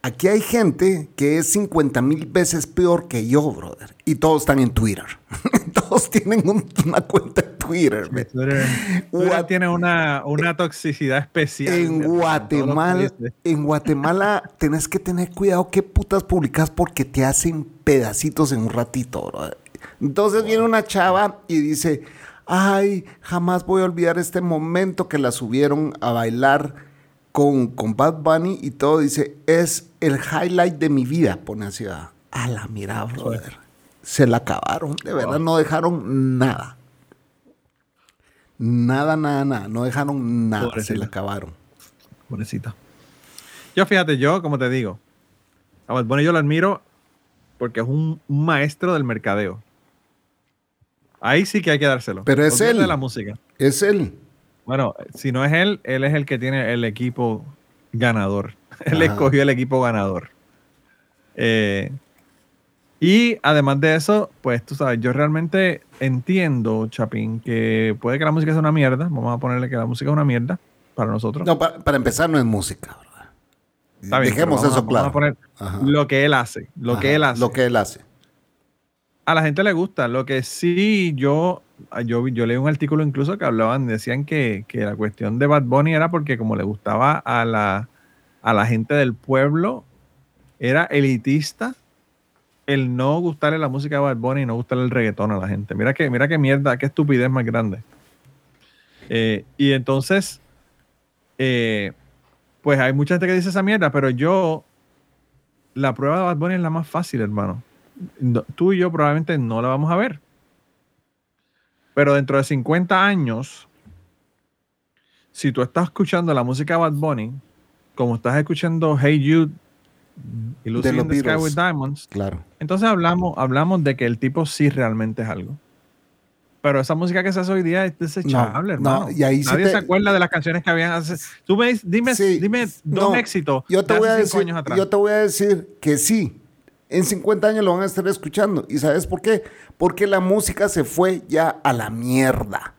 aquí hay gente que es 50 mil veces peor que yo, brother. Y todos están en Twitter. todos tienen una cuenta en Twitter. Twitter, tiene una, una, toxicidad especial. En Guatemala, en Guatemala tenés que tener cuidado qué putas publicas porque te hacen pedacitos en un ratito, brother. Entonces viene una chava y dice, ay, jamás voy a olvidar este momento que la subieron a bailar con, con Bad Bunny y todo. Dice, es el highlight de mi vida. Pone así a, la mira, brother. Se la acabaron, de verdad, no dejaron nada. Nada, nada, nada. No dejaron nada, se la acabaron. Pobrecita. Yo fíjate, yo, como te digo, a Bad Bunny yo lo admiro porque es un maestro del mercadeo. Ahí sí que hay que dárselo. Pero es él. De la música. Es él. Bueno, si no es él, él es el que tiene el equipo ganador. Él escogió el equipo ganador. Eh, y además de eso, pues tú sabes, yo realmente entiendo, Chapín, que puede que la música sea una mierda. Vamos a ponerle que la música es una mierda para nosotros. No, para, empezar no es música, ¿verdad? Dejemos eso claro. Vamos a poner lo que él hace. Lo que él hace. Lo que él hace a la gente le gusta. Lo que sí, yo, yo, yo leí un artículo incluso que hablaban, decían que, la cuestión de Bad Bunny era porque como le gustaba a la, a la gente del pueblo, era elitista el no gustarle la música de Bad Bunny y no gustarle el reggaetón a la gente. Mira que, mira qué mierda, qué estupidez más grande. Eh, y entonces, eh, pues hay mucha gente que dice esa mierda, pero yo, la prueba de Bad Bunny es la más fácil, hermano tú y yo probablemente no la vamos a ver. Pero dentro de 50 años, si tú estás escuchando la música de Bad Bunny, como estás escuchando Hey Jude y Lucy in the Sky with Diamonds, claro. entonces hablamos, hablamos de que el tipo sí realmente es algo. Pero esa música que se hace hoy día es desechable, hermano. y ahí Nadie se acuerda de las canciones que habían hace. Tú me, dime, dime dos éxitos. Yo te, voy a decir, yo te voy a decir que sí, en 50 años lo van a estar escuchando. ¿Y sabes por qué? Porque la música se fue ya a la mierda.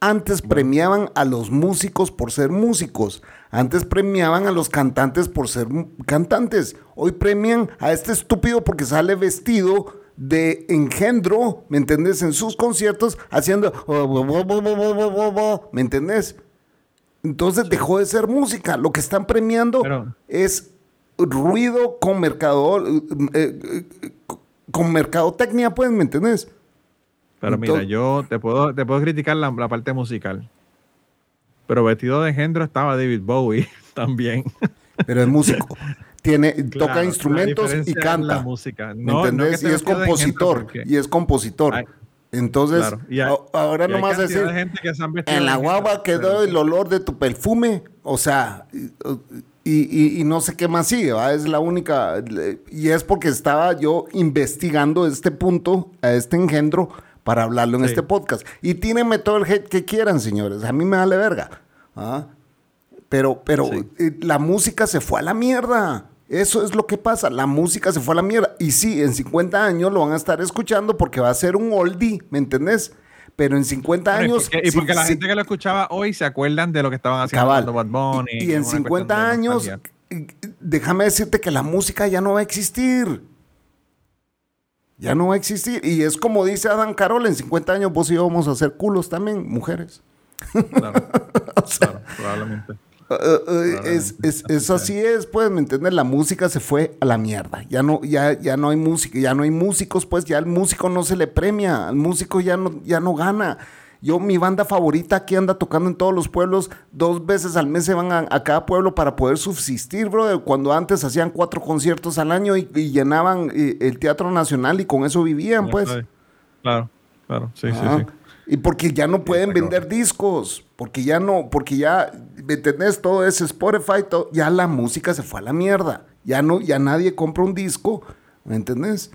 Antes premiaban a los músicos por ser músicos. Antes premiaban a los cantantes por ser cantantes. Hoy premian a este estúpido porque sale vestido de engendro, ¿me entendés? En sus conciertos haciendo... ¿Me entendés? Entonces dejó de ser música. Lo que están premiando es ruido con mercado, eh, eh, con mercadotecnia, pues, ¿me entendés? Pero mira, yo te puedo, te puedo criticar la, parte musical. Pero vestido de engendro estaba David Bowie también. Pero es músico. Tiene, toca instrumentos y canta. música. ¿Me entendés? y es compositor. Y es compositor. Entonces, ahora nomás decir, en la guagua quedó el olor de tu perfume, o sea, y, no sé qué más sigue, es la única, y es porque estaba yo investigando este punto, a este engendro, para hablarlo en este podcast. Y tírenme todo el hate que quieran, señores, a mí me vale verga. ¿ah? Pero, pero eh, la música se fue a la mierda. Eso es lo que pasa. La música se fue a la mierda. Y sí, en 50 años lo van a estar escuchando porque va a ser un oldie, ¿me entendés? Pero en 50 años... Y porque, la gente que lo escuchaba hoy se acuerdan de lo que estaban haciendo Bad Bunny. Y, en 50 años, déjame decirte que la música ya no va a existir. Ya no va a existir. Y es como dice Adam Carol, en 50 años vos y yo vamos a hacer culos también, mujeres. Claro, claro probablemente. Eh, es, es, eso así es, pues, ¿me entiendes? La música se fue a la mierda. Ya no, ya, ya no hay música, ya no hay músicos, pues ya al músico no se le premia, al músico ya no, ya no gana. Yo, mi banda favorita aquí anda tocando en todos los pueblos, dos veces al mes se van a, cada pueblo para poder subsistir, bro. Cuando antes hacían cuatro conciertos al año y, llenaban eh, el Teatro Nacional y con eso vivían, pues. Claro, claro, sí, sí, sí. Y porque ya no pueden vender discos, porque ya no, porque ya, ¿me entendés? Todo ese Spotify, todo, ya la música se fue a la mierda. Ya no, ya nadie compra un disco, ¿me entendés?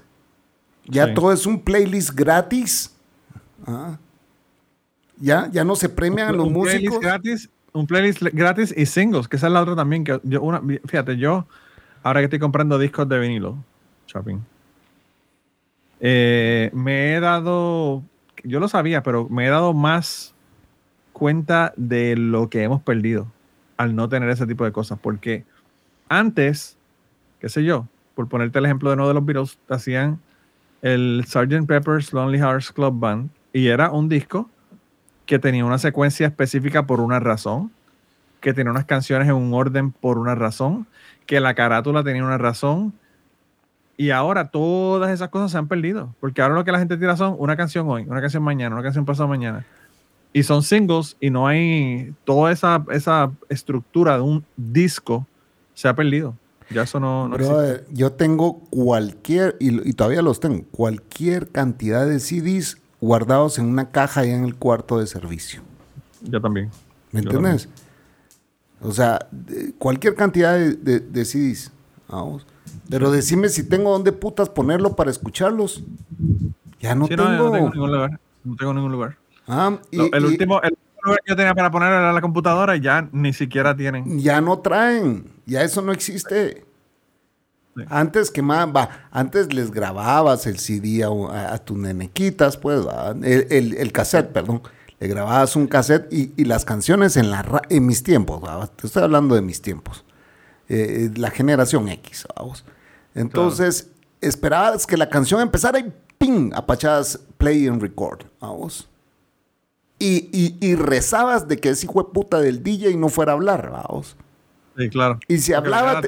Ya todo es un playlist gratis. Ah. Ya, ya no se premian a los músicos. gratis un playlist gratis y singles, que esa es la otra también. que yo una, Fíjate, yo, ahora que estoy comprando discos de vinilo, shopping, eh, me he dado, yo lo sabía, pero me he dado más cuenta de lo que hemos perdido al no tener ese tipo de cosas. Porque antes, qué sé yo, por ponerte el ejemplo de uno de los Beatles, hacían el Sgt. Pepper's Lonely Hearts Club Band y era un disco que tenía una secuencia específica por una razón, que tenía unas canciones en un orden por una razón, que la carátula tenía una razón. Y ahora todas esas cosas se han perdido, porque ahora lo que la gente tira son una canción hoy, una canción mañana, una canción pasado mañana. Y son singles y no hay toda esa, esa estructura de un disco se ha perdido. Ya eso no, no yo tengo cualquier, y, y, todavía los tengo, cualquier cantidad de CDs guardados en una caja ahí en el cuarto de servicio. Yo también. ¿Me entiendes? O sea, cualquier cantidad de, CDs. Vamos. Pero decime si tengo dónde putas ponerlo para escucharlos. Ya no tengo. No, no tengo ningún lugar. No tengo ningún lugar. Ah, el, último, el lugar que yo tenía para poner era la computadora y ya ni siquiera tienen. Ya no traen. Ya eso no existe. Antes que más, va, antes les grababas el CD a, tus nenequitas, pues, el, cassette, perdón. Le grababas un cassette y, las canciones en, la, en mis tiempos, te estoy hablando de mis tiempos. Eh, la generación X, vamos. Entonces, esperabas que la canción empezara y ¡ping! Apachabas play and record, vamos. Y, y, y, rezabas de que ese hijo de puta del DJ no fuera a hablar, vamos. Sí, claro. Y si hablaba.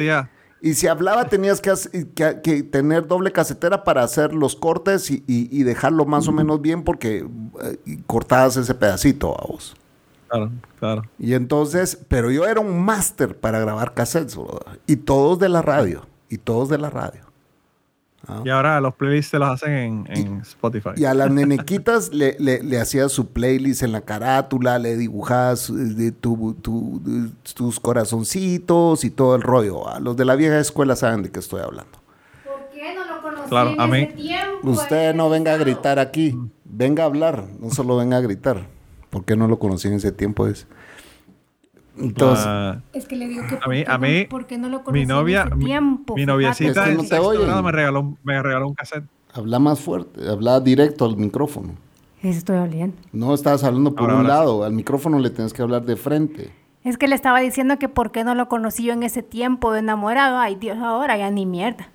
Y si hablaba tenías que, tener doble casetera para hacer los cortes y, dejarlo más o menos bien porque eh, cortabas ese pedacito a vos. Claro, claro. Y entonces, pero yo era un máster para grabar cassettes, y todos de la radio, y todos de la radio. Ah. Y ahora los playlists se los hacen en, Spotify. Y a las nenequitas le, le, hacías su playlist en la carátula, le dibujabas eh, tus corazoncitos y todo el rollo. A los de la vieja escuela saben de qué estoy hablando. ¿Por qué no lo conocí en a ese tiempo? Usted no venga a gritar aquí, venga a hablar, no solo venga a gritar. ¿Por qué no lo conocí en ese tiempo? Es... Entonces, es que le digo que a mí, a mí ¿por no lo mi novia, en ese tiempo, mi, noviecita no te me regaló, me regaló un cassette. Habla más fuerte, habla directo al micrófono. Eso estoy hablando. No estabas hablando por un lado, al micrófono le tienes que hablar de frente. Es que le estaba diciendo que por qué no lo conocí yo en ese tiempo de enamorado. Ay, Dios, ahora ya ni mierda.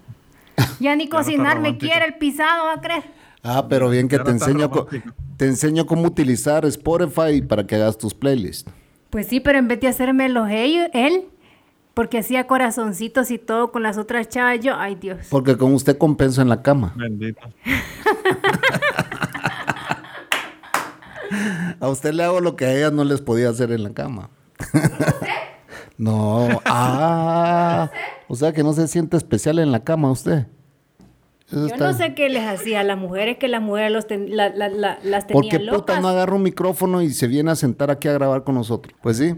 Ya ni cocinar me quiere el pisado, ¿va a creer? Ah, pero bien que te enseño, te enseño cómo utilizar Spotify para que hagas tus playlists. Pues sí, pero en vez de hacerme los ellos, él, porque hacía corazoncitos y todo con las otras chavas, yo, ay Dios. Porque con usted compenso en la cama. Bendito. a usted le hago lo que a ellas no les podía hacer en la cama. no, ah, o sea que no se siente especial en la cama usted. Yo no sé qué les hacía a las mujeres, que las mujeres los la, la, las tenían ¿Por qué puta no agarra un micrófono y se viene a sentar aquí a grabar con nosotros? Pues sí.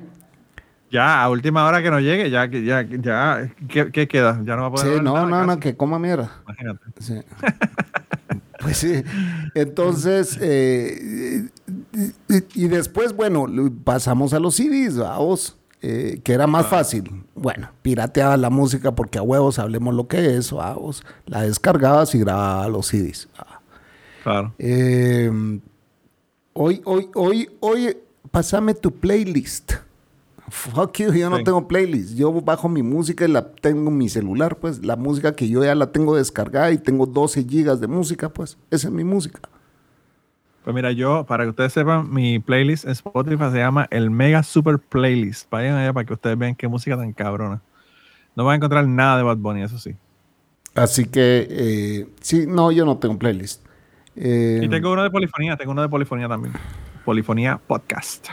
Ya, a última hora que no llegue, ya, ya, ya, ¿qué, queda? Ya no va a poder. Sí, no, no, no, que coma mierda. Imagínate. Sí. pues sí. Entonces, eh, y, y, después, bueno, pasamos a los CDs, vamos. Eh, que era más fácil. Bueno, pirateaba la música porque a huevos hablemos lo que es, vamos. La descargabas y grababa los CDs. Claro. Em, hoy, hoy, hoy, hoy, pásame tu playlist. Fuck you, yo no tengo playlist. Yo bajo mi música y la tengo en mi celular, pues. La música que yo ya la tengo descargada y tengo 12 gigas de música, pues. Esa es mi música. Pues mira, yo, para que ustedes sepan, mi playlist en Spotify se llama el Mega Super Playlist. Vayan allá para que ustedes vean qué música tan cabrona. No van a encontrar nada de Bad Bunny, eso sí. Así que, eh, sí, no, yo no tengo playlist. Eh, y tengo uno de polifonía, tengo uno de polifonía también. Polifonía Podcast.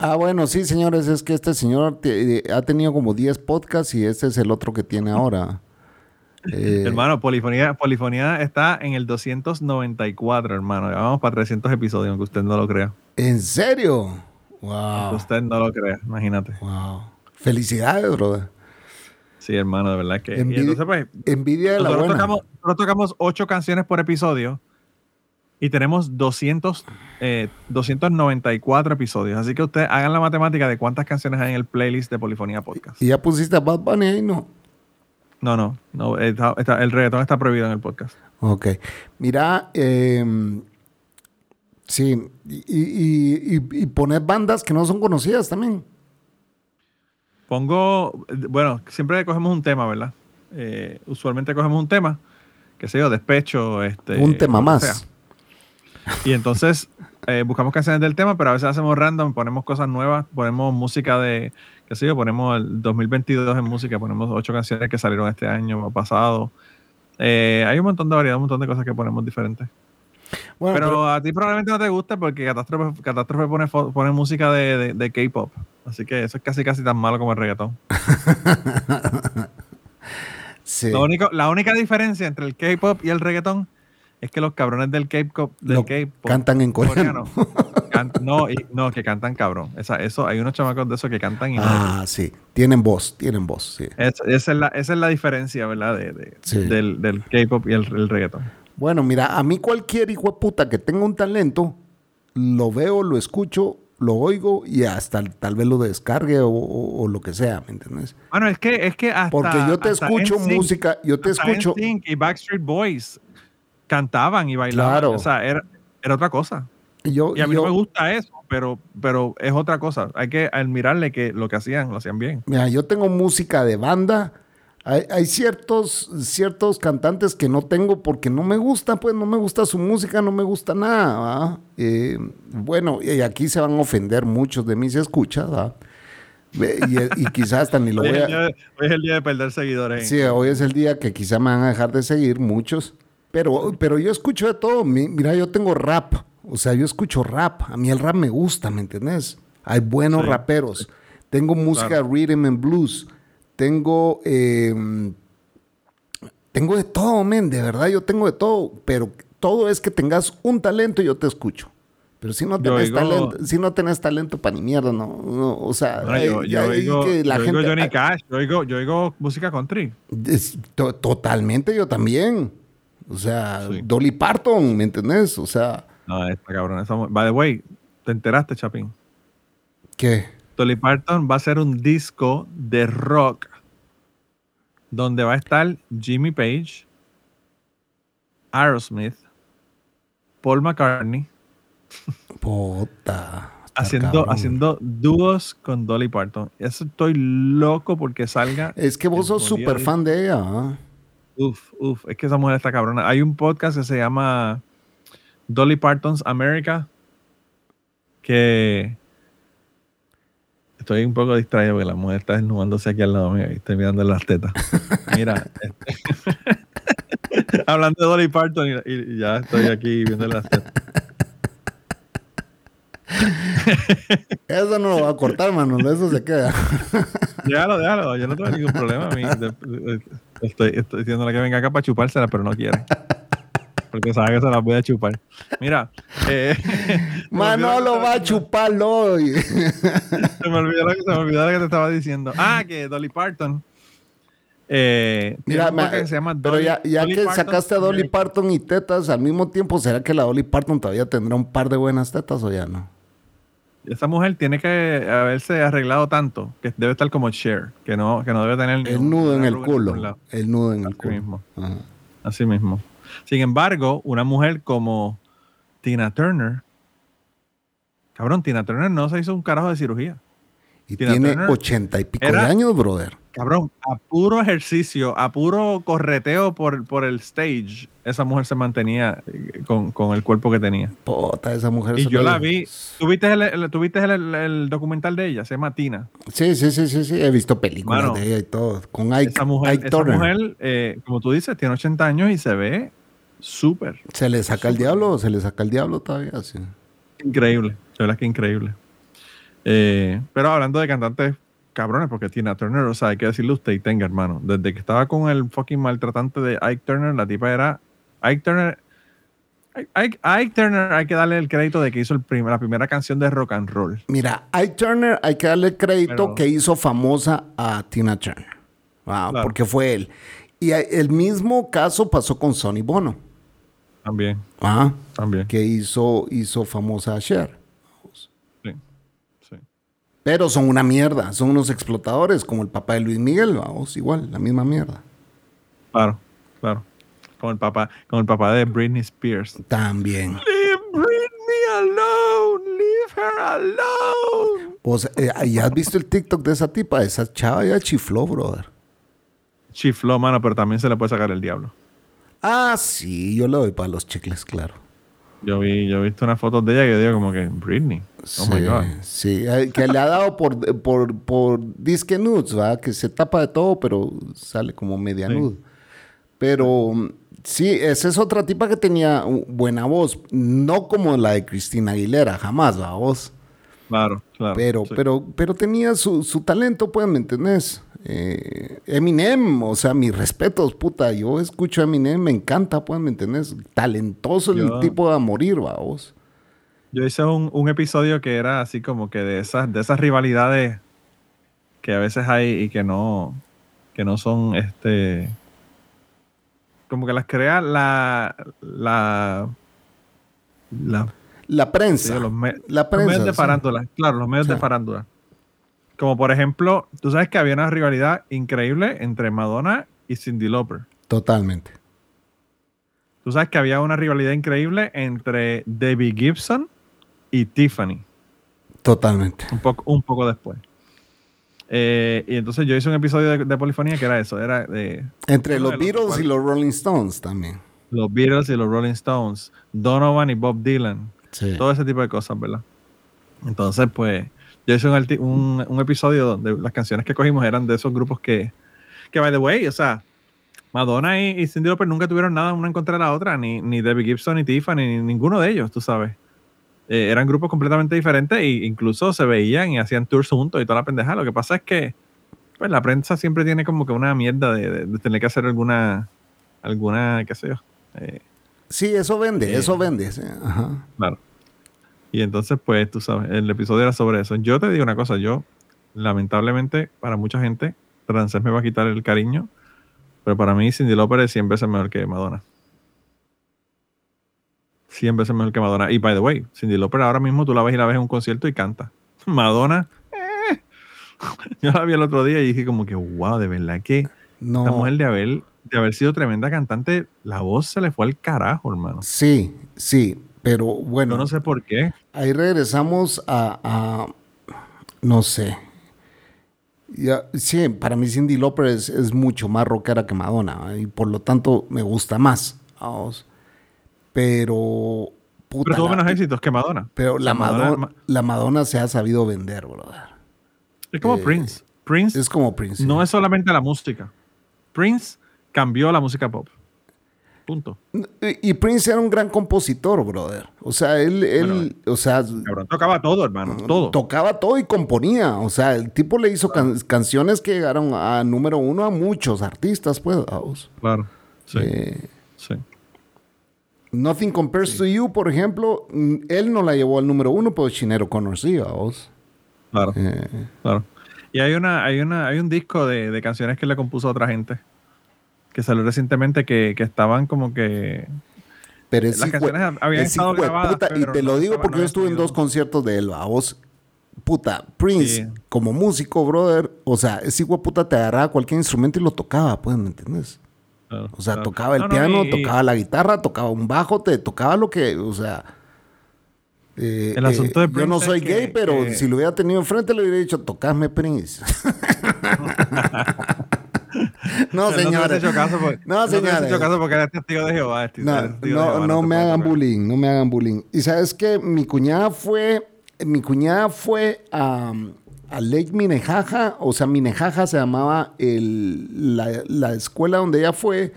Ah, bueno, sí, señores, es que este señor eh, ha tenido como 10 podcasts y este es el otro que tiene ahora. Eh, hermano, Polifonía, Polifonía está en el 294, hermano. Ya vamos para 300 episodios, aunque usted no lo crea. ¿En serio? Wow. usted no lo crea, imagínate. Wow. Felicidades, brother. Sí, hermano, de verdad que. Envidia, entonces, pues, envidia de la buena. Tocamos, nosotros tocamos ocho canciones por episodio y tenemos 200, 294 episodios. Así que ustedes hagan la matemática de cuántas canciones hay en el playlist de Polifonía Podcast. ¿Y ya pusiste a Bad Bunny ahí? No. No, no, no el reggaetón está prohibido en el podcast. Ok. Mira, eh, sí, y, y, poner bandas que no son conocidas también. Pongo, bueno, siempre cogemos un tema, ¿verdad? Eh, usualmente cogemos un tema, que sé yo, despecho, este. Un tema más. Y entonces eh, buscamos canciones del tema, pero a veces hacemos random, ponemos cosas nuevas, ponemos música de, qué sé yo, ponemos el 2022 en música, ponemos ocho canciones que salieron este año pasado. Eh, hay un montón de variedad, un montón de cosas que ponemos diferentes. pero, a ti probablemente no te gusta porque Catástrofe, Catástrofe pone, pone música de, de, K-pop. Así que eso es casi casi tan malo como el reggaetón. sí. único, la única diferencia entre el K-pop y el reggaetón es que los cabrones del K-pop cantan en coreano. no, no, que cantan cabrón. Esa, eso, hay unos chamacos de esos que cantan y Ah, sí. Tienen voz, tienen voz, sí. esa, es la, esa, es la, diferencia, ¿verdad? De, Del, del K-pop y el, reggaeton. Bueno, mira, a mí cualquier hijo de puta que tenga un talento, lo veo, lo escucho, lo oigo y hasta tal vez lo descargue o, lo que sea, ¿me entiendes? Bueno, es que, es que hasta, Porque yo te escucho música, yo te escucho... y Backstreet Boys cantaban y bailaban. Claro. O sea, era, era otra cosa. y a mí no me gusta eso, pero, pero es otra cosa. Hay que admirarle que lo que hacían, lo hacían bien. Mira, yo tengo música de banda. Hay, ciertos, ciertos cantantes que no tengo porque no me gusta, pues no me gusta su música, no me gusta nada. Eh, bueno, y aquí se van a ofender muchos de mis escuchas, y, y, quizás hasta ni lo voy a... Hoy es el día de perder seguidores. Sí, hoy es el día que quizá me van a dejar de seguir muchos. Pero, pero yo escucho de todo. Mira, yo tengo rap. O sea, yo escucho rap. A mí el rap me gusta, ¿me entiendes? Hay buenos raperos. Tengo música rhythm and blues. Tengo. Em, tengo de todo, men. De verdad, yo tengo de todo. Pero todo es que tengas un talento y yo te escucho. Pero si no tenés talento, si no tenés talento para ni mierda, no, o sea, yo, oigo, Johnny Cash, yo oigo, yo oigo música country. totalmente, yo también. O sea, Dolly Parton, ¿me entendés? O sea. No, esta cabrón. By the way, ¿te enteraste, Chapín? ¿Qué? Dolly Parton va a ser un disco de rock donde va a estar Jimmy Page, Aerosmith, Paul McCartney. Puta. Haciendo, haciendo dúos con Dolly Parton. Eso estoy loco porque salga. Es que vos sos súper fan de ella. ¿ah? Uf, uf, es que esa mujer está cabrona. Hay un podcast que se llama Dolly Parton's America que estoy un poco distraído porque la mujer está desnudándose aquí al lado mío y estoy mirando las tetas. Mira, este, hablando de Dolly Parton y, ya estoy aquí viendo las tetas. Eso no lo va a cortar, mano. Eso se queda. déjalo, déjalo. Yo no tengo ningún problema. A mí, estoy, estoy diciéndole que venga acá para chupársela, pero no quiere. Porque sabe que se la voy a chupar. Mira. Eh, Manolo va a chuparlo hoy. se, me olvidó lo que, se me olvidó lo que te estaba diciendo. Ah, que Dolly Parton. Eh, Mira, que se llama pero ya, ya que sacaste a Dolly Parton y tetas al mismo tiempo, ¿será que la Dolly Parton todavía tendrá un par de buenas tetas o ya no? Esa mujer tiene que haberse arreglado tanto que debe estar como Cher, que no, que no debe tener el nudo en el culo. El nudo en el culo. Mismo. Así mismo. Sin embargo, una mujer como Tina Turner, cabrón, Tina Turner no se hizo un carajo de cirugía. Y tiene ochenta y pico de años, brother. Cabrón, a puro ejercicio, a puro correteo por, por el stage, esa mujer se mantenía eh, con, el cuerpo que tenía. Puta, esa mujer. Y yo la vi. ¿Tuviste, el, el, documental de ella? Se llama Tina. Sí, sí, sí, sí, sí. He visto películas de ella y todo. Con Ike, esa mujer, esa mujer eh, como tú dices, tiene 80 años y se ve súper. ¿Se le saca el diablo o se le saca el diablo todavía? Sí. Increíble. La verdad que increíble. Eh, pero hablando de cantantes cabrones, porque Tina Turner, o sea, hay que decirle usted y tenga, hermano. Desde que estaba con el fucking maltratante de Ike Turner, la tipa era. Ike Turner. Ike, Turner hay que darle el crédito de que hizo el la primera canción de rock and roll. Mira, Ike Turner hay que darle el crédito que hizo famosa a Tina Turner. Wow, porque fue él. Y el mismo caso pasó con Sonny Bono. También, Ah, también. que hizo, hizo famosa a Cher. Pero son una mierda, son unos explotadores, como el papá de Luis Miguel, vamos, igual, la misma mierda. Claro, claro. Con el papá, con el papá de Britney Spears. También. Leave Britney alone, leave her alone. Pues, eh, ¿ya has visto el TikTok de esa tipa? Esa chava ya chifló, brother. Chifló, mano, pero también se le puede sacar el diablo. Ah, sí, yo le doy para los chicles, claro. Yo vi, yo he visto unas fotos de ella que digo como que Britney. Oh sí, my god. sí, eh, que le ha dado por, por, por disque nudes, ¿verdad? Que se tapa de todo, pero sale como media Sí. nude. Pero sí, esa es otra tipa que tenía buena voz. No como la de Cristina Aguilera, jamás, la voz. Claro, claro. Pero, sí. pero, pero tenía su, su talento, pues, ¿me entendés? Eh, Eminem, o sea, mis respetos, puta. Yo escucho a Eminem, me encanta, pues, ¿me entendés? Talentoso el Yo- tipo de morir, vamos. Yo hice un, un episodio que era así como que de esas, de esas rivalidades que a veces hay y que no, que no son este. Como que las crea la. la. la La prensa. Los, me- la los prensa. medios de sí. farándula. Claro, los medios de farándula. Como por ejemplo, tú sabes que había una rivalidad increíble entre Madonna y Cindy Lauper. Totalmente. Tú sabes que había una rivalidad increíble entre Debbie Gibson y Tiffany. Totalmente. un poco, un poco después. Eh, y entonces yo hice un episodio de, de Polifonía que era eso, era de Entre los de los Beatles y los Rolling Stones también. los Beatles y los Rolling Stones, Donovan y Bob Dylan, Sí. todo ese tipo de cosas, ¿verdad? Entonces, pues, yo hice un, arti- un, un episodio donde las canciones que cogimos eran de esos grupos que, que by the way, o sea, Madonna y, y Cyndi Lauper nunca tuvieron nada una en contra de la otra, ni, ni Debbie Gibson, ni Tiffany, ni ninguno de ellos, tú sabes. Eh, eran grupos completamente diferentes e incluso se veían y hacían tours juntos y toda la pendeja. Lo que pasa es que pues la prensa siempre tiene como que una mierda de, de- de tener que hacer alguna, alguna, qué sé yo. eh, Sí, eso vende, Eh. eso vende. sí, Ajá. Claro. Y entonces, pues, tú sabes, el episodio era sobre eso. Yo te digo una cosa, yo, lamentablemente, para mucha gente, Francés me va a quitar el cariño, pero para mí Cindy Lauper es 100 veces mejor que Madonna. 100 veces mejor que Madonna. Y, by the way, Cindy Lauper ahora mismo tú la ves y la ves en un concierto y canta. Madonna, eh. Yo la vi el otro día y dije como que, wow, de verdad que esta No. mujer de haber, de haber sido tremenda cantante, la voz se le fue al carajo, hermano. Sí, sí, pero bueno. Yo no sé por qué. Ahí regresamos a, a- no sé. Ya, sí, para mí Cindy Lauper es, es mucho más rockera que Madonna ¿eh? y por lo tanto me gusta más. vamos. Pero, puta, Pero tuvo menos éxitos que Madonna. pero la, Madonna, Ma- la Madonna se ha sabido vender, brother. es como eh, Prince. Prince Es como Prince. no es solamente la música. Prince cambió la música pop. Punto. Y Prince era un gran compositor, brother. O sea, él, él o sea, Cabrón, tocaba todo, hermano. Todo. tocaba todo y componía. O sea, el tipo le hizo can- canciones que llegaron a número uno a muchos artistas, pues. vamos. Claro. Sí. Eh, sí. Nothing Compares to You, por ejemplo, mm, él no la llevó al número uno, pero Chinero Connor sí, vamos. Claro. Eh, Claro. Y hay una, hay una, hay un disco de, de canciones que le compuso a otra gente. Que salió recientemente que, que estaban como que. pero es Las hijo- canciones habían es estado grabadas, puta, y pero te no lo digo estaba- porque no yo estuve en dos conciertos de él, vos. Puta, Prince, Sí. como músico, brother, o sea, ese hijo puta te agarraba cualquier instrumento y lo tocaba, pues, ¿me entiendes? Claro, O sea, claro. tocaba el No, no, piano, y- tocaba la guitarra, tocaba un bajo, te tocaba lo que, o sea. eh, El asunto de yo Prince no es soy que- gay, pero que- si lo hubiera tenido enfrente le hubiera dicho, tocasme Prince. no, te señores. hecho caso porque- No, te hubiese señores. hecho caso porque eres testigo de Jehová. este, No, testigo de no, Jehová, no te me hagan tocar. bullying, no me hagan bullying. Y sabes que mi cuñada fue, mi cuñada fue a, a Lake Minejaja, o sea, Minejaja se llamaba el- la, la escuela donde ella fue,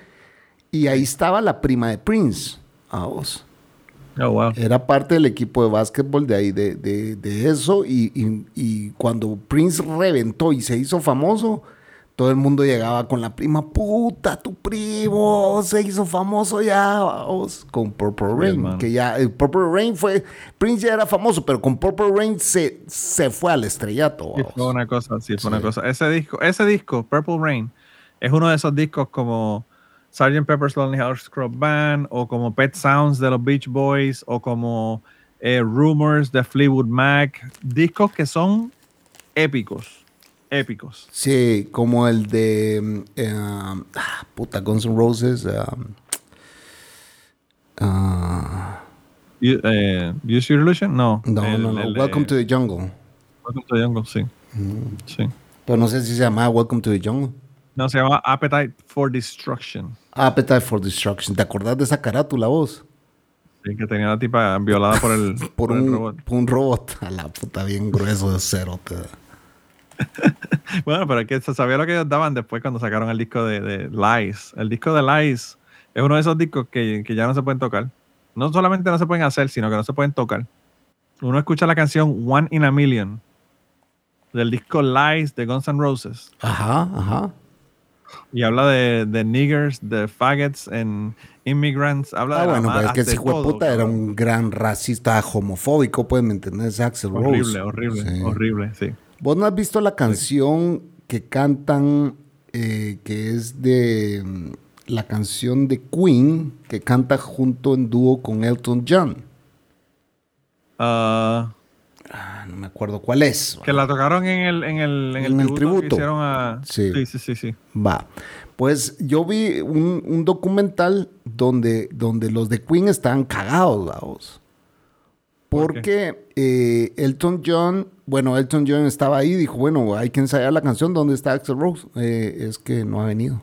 y ahí estaba la prima de Prince. A vos. Oh, wow. Era parte del equipo de básquetbol de ahí, de, de- de eso. Y, y- y cuando Prince reventó y se hizo famoso, todo el mundo llegaba con la prima, puta, tu primo se hizo famoso ya, vamos, con Purple Rain. que ya, el Purple Rain fue, Prince ya era famoso, pero con Purple Rain se, se fue al estrellato. Sí, fue una cosa, sí, fue Sí. una cosa. Ese disco, ese disco, Purple Rain, es uno de esos discos como Sgt. Pepper's Lonely Hearts Club Band, o como Pet Sounds de los Beach Boys, o como eh, Rumors de Fleetwood Mac. Discos que son épicos. Épicos. Sí, como el de. mm, eh, ah, puta, Guns N' Roses. um, ah, You- eh, Use Your Illusion? No. no, El- no, no. el Welcome to the Jungle. Welcome to the Jungle, sí. Sí. Pero no sé si se llama Welcome to the Jungle. No, se llama Appetite for Destruction. Appetite for Destruction. ¿Te acordás de esa carátula vos? Sí, que tenía la tipa violada por el, Por, un, robot. por un robot. A la puta, bien grueso de cero. te. Bueno, pero es que se sabía lo que ellos daban después cuando sacaron el disco de, de Lies. El disco de Lies es uno de esos discos que, que ya no se pueden tocar. No solamente no se pueden hacer, sino que no se pueden tocar. Uno escucha la canción One in a Million del disco Lies de Guns N' Roses Ajá, ajá. y habla de, de niggers, de faggots and immigrants. Habla Ah, de bueno, pero es que ese hijo de puta era un gran racista homofóbico, ¿me entendés? Axel Rose. Horrible, horrible, Sí. horrible, sí. ¿Vos no has visto la canción que cantan, eh, que es de mm, la canción de Queen, que canta junto en dúo con Elton John? Ah, Ah, no me acuerdo cuál es. que la tocaron en el, en el, en el En el tributo, tributo. que hicieron a... Sí. sí, sí, sí. sí. Va. Pues yo vi un, un documental donde, donde los de Queen estaban cagados, vamos. ¿Por Porque eh, Elton John, bueno, Elton John estaba ahí y dijo, bueno, hay que ensayar la canción, ¿dónde está Axel Rose? Eh, es que no ha venido.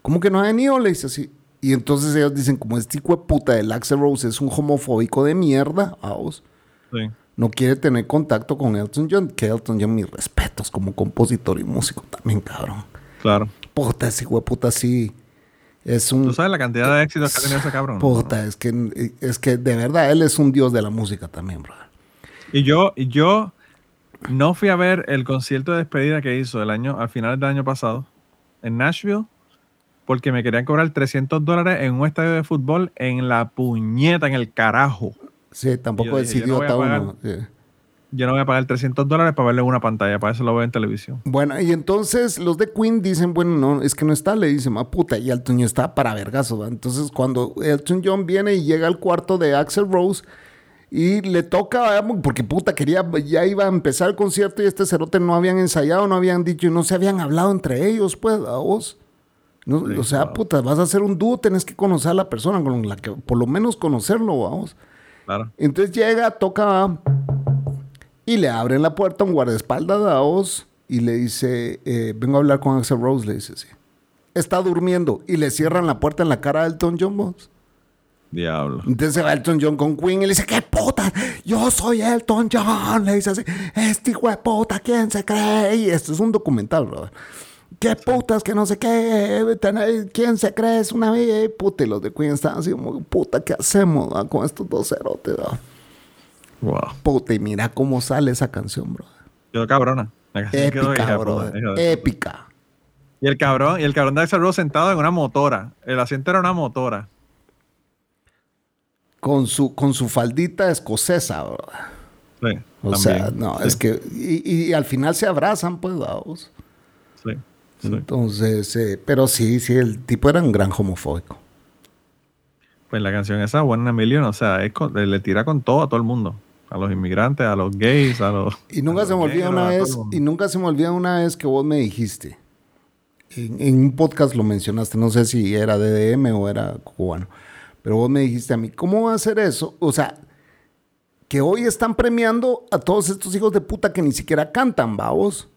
¿Cómo que no ha venido? Le dice así. Y entonces ellos dicen, como este hijo de puta del Axel Rose es un homofóbico de mierda, vamos, sí. no quiere tener contacto con Elton John, que Elton John, mis respetos como compositor y músico también, cabrón. Claro. Puta, ese hijo de puta sí. Es un. ¿Tú sabes la cantidad de éxitos que ha tenido ese cabrón? Puta, es que, es que de verdad él es un dios de la música también, brother. Y yo, y yo no fui a ver el concierto de despedida que hizo el año, al final del año pasado en Nashville porque me querían cobrar 300 dólares en un estadio de fútbol en la puñeta, en el carajo. Sí, tampoco Yo es dije, yo no voy a idiota pagar. uno. Yo no voy a pagar 300 dólares para verlo en una pantalla, para eso lo veo en televisión. Bueno, y entonces los de Queen dicen, bueno, no, es que no está, le dicen, ah, puta, y Elton John está para vergazo, ¿va? Entonces cuando Elton John viene y llega al cuarto de Axel Rose y le toca, porque puta, quería, ya iba a empezar el concierto y este cerote no habían ensayado, no habían dicho, y no se habían hablado entre ellos, pues, a vos. No, Sí, o sea, claro. puta, vas a hacer un dúo, tenés que conocer a la persona con la que, por lo menos conocerlo, vamos. Claro. Entonces llega, toca y le abren la puerta a un guardaespaldas a Oz y le dice, eh, vengo a hablar con Axel Rose, le dice así. Está durmiendo y le cierran la puerta en la cara a Elton John. Diablo. Entonces se va Elton John con Queen y le dice, ¿qué puta? Yo soy Elton John. Le dice así, este hijo de puta, ¿quién se cree? Y esto es un documental, brother. ¿Qué putas que no sé qué? Tener- ¿Quién se cree? Es una vida. Puta, y los de Queen están así como, puta, ¿qué hacemos va, con estos dos cerotes? va?" Wow. Puta, y mira cómo sale esa canción, bro. Quedó cabrona. La canción Épica, de bro. puta, hija de- Épica. Y el cabrón, y el cabrón de Axel Rose sentado en una motora. El asiento era una motora. Con su, con su faldita escocesa, bro. Sí, O también. sea, no, Sí, es que. Y, y al final se abrazan, pues, vamos. Sí, sí. Entonces, eh, pero sí, sí, el tipo era un gran homofóbico. Pues la canción esa, One in a Million, o sea, es con- le tira con todo a todo el mundo. A los inmigrantes, a los gays, a los. Y nunca se me olvida una vez, y nunca se me olvida una vez que vos me dijiste. En, en un podcast lo mencionaste, no sé si era DDM o era cubano, pero vos me dijiste a mí, ¿cómo va a ser eso? O sea, que hoy están premiando a todos estos hijos de puta que ni siquiera cantan, vamos.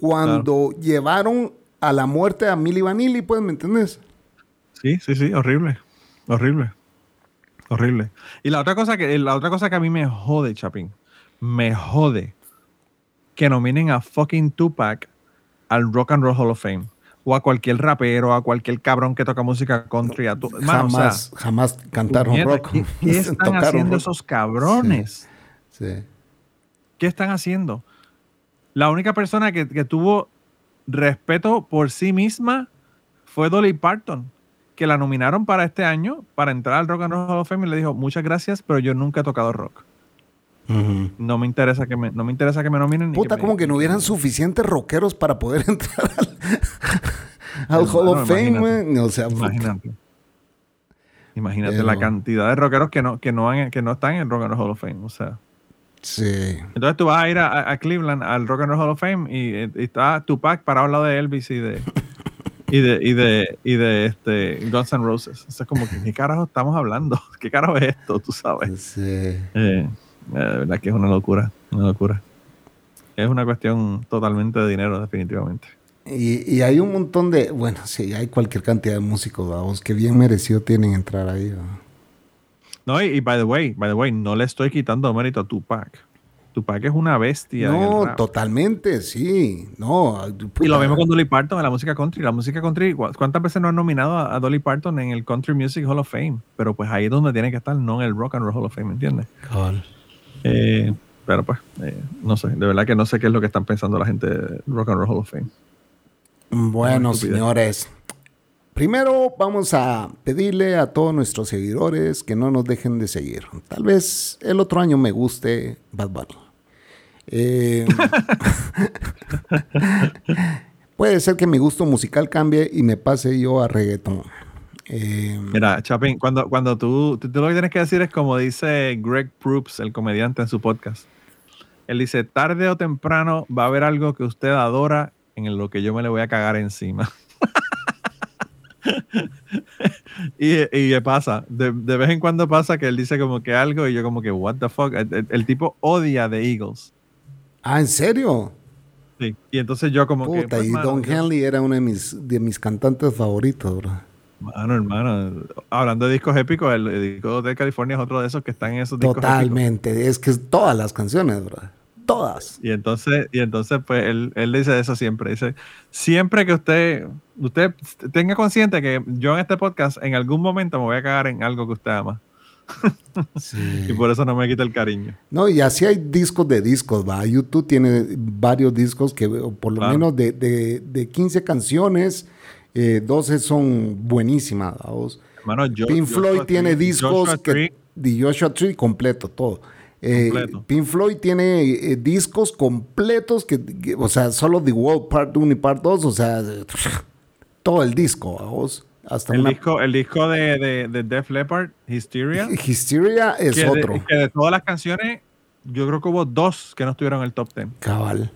Cuando llevaron a la muerte a Milli Vanilli, pues, ¿me entendés? Sí, sí, sí, horrible. Horrible. Horrible. Y la otra cosa que, la otra cosa que a mí me jode, Chapín, me jode que nominen a fucking Tupac al Rock and Roll Hall of Fame. O a cualquier rapero, a cualquier cabrón que toca música country. A tu, Mano, o sea, jamás, jamás cantaron rock. ¿Qué, qué están haciendo rock. esos cabrones? Sí. ¿Qué están haciendo? La única persona que, que tuvo respeto por sí misma fue Dolly Parton, que la nominaron para este año para entrar al Rock and Roll Hall of Fame y le dijo muchas gracias, pero yo nunca he tocado rock. No me interesa que me, no me interesa que me nominen. ni Puta, me- como que no hubieran suficientes rockeros para poder entrar al, al Hall of Fame. O sea, Imagínate. Imagínate Pero- la cantidad de rockeros que no, que, no han- que no están en el Rock and Roll Hall of Fame. O sea, sí. entonces tú vas a ir a, a Cleveland al Rock and Roll Hall of Fame y, y está Tupac parado al lado de Elvis y de y de y de, y de este Guns N' Roses. O sea, es como que qué carajo estamos hablando, qué carajo es esto, tú sabes. sí. Eh, eh, de verdad que es una locura, una locura. Es una cuestión totalmente de dinero, definitivamente. Y, y hay un montón de, bueno, sí, hay cualquier cantidad de músicos, vamos, que bien merecido tienen entrar ahí. No, y, y by the way, by the way, no le estoy quitando mérito a Tupac. Tupac es una bestia. No, totalmente, sí. No, Y lo mismo con Dolly Parton en la música country. La música country, ¿cu- ¿cuántas veces no han nominado a, a Dolly Parton en el Country Music Hall of Fame? Pero pues ahí es donde tiene que estar, no en el Rock and Roll Hall of Fame, ¿entiendes? Cabal. Eh, pero pues, eh, no sé, de verdad que no sé qué es lo que están pensando la gente de Rock and Roll Hall of Fame. Bueno, señores. Primero vamos a pedirle a todos nuestros seguidores que no nos dejen de seguir. Tal vez el otro año me guste Bad Bunny. Eh, puede ser que mi gusto musical cambie y me pase yo a reggaeton. Eh, Mira, Chapin, cuando, cuando tú, lo que tienes que decir es como dice Greg Proops, el comediante en su podcast. Él dice, tarde o temprano va a haber algo que usted adora en lo que yo me le voy a cagar encima. y, y ¿qué pasa? De, de vez en cuando pasa que él dice como que algo y yo como que, what the fuck? El, el- el tipo odia The Eagles. ah, ¿en serio? Sí. Y entonces yo como que... Puta, pues, y mano, Don Henley era uno de mis, de mis cantantes favoritos, bro. Mano, hermano, hablando de discos épicos, el, el disco de California es otro de esos que están en esos discos épicos. Totalmente. Es que es todas las canciones, bro. Todas. Y entonces, y entonces pues él, él dice eso siempre. Dice, siempre que usted, usted tenga consciente que yo en este podcast en algún momento me voy a cagar en algo que usted ama. Sí. Y por eso no me quita el cariño. No, y así hay discos de discos, va. YouTube tiene varios discos que por lo Claro. menos de, de, de 15 canciones, eh, 12 son buenísimas. Hermano, yo, Pink Joshua Floyd tiene Tree- discos Joshua que... De Joshua Tree completo, todo. Eh. Pink Floyd tiene eh, discos completos que, que- o sea, solo The World Part 1 y Part 2, o sea, todo el disco. Hasta el, una... disco, el disco de, de, de Def Leppard, Hysteria, Hysteria es que, otro. De, que de todas las canciones, yo creo que hubo dos que no estuvieron en el top 10. Cabal.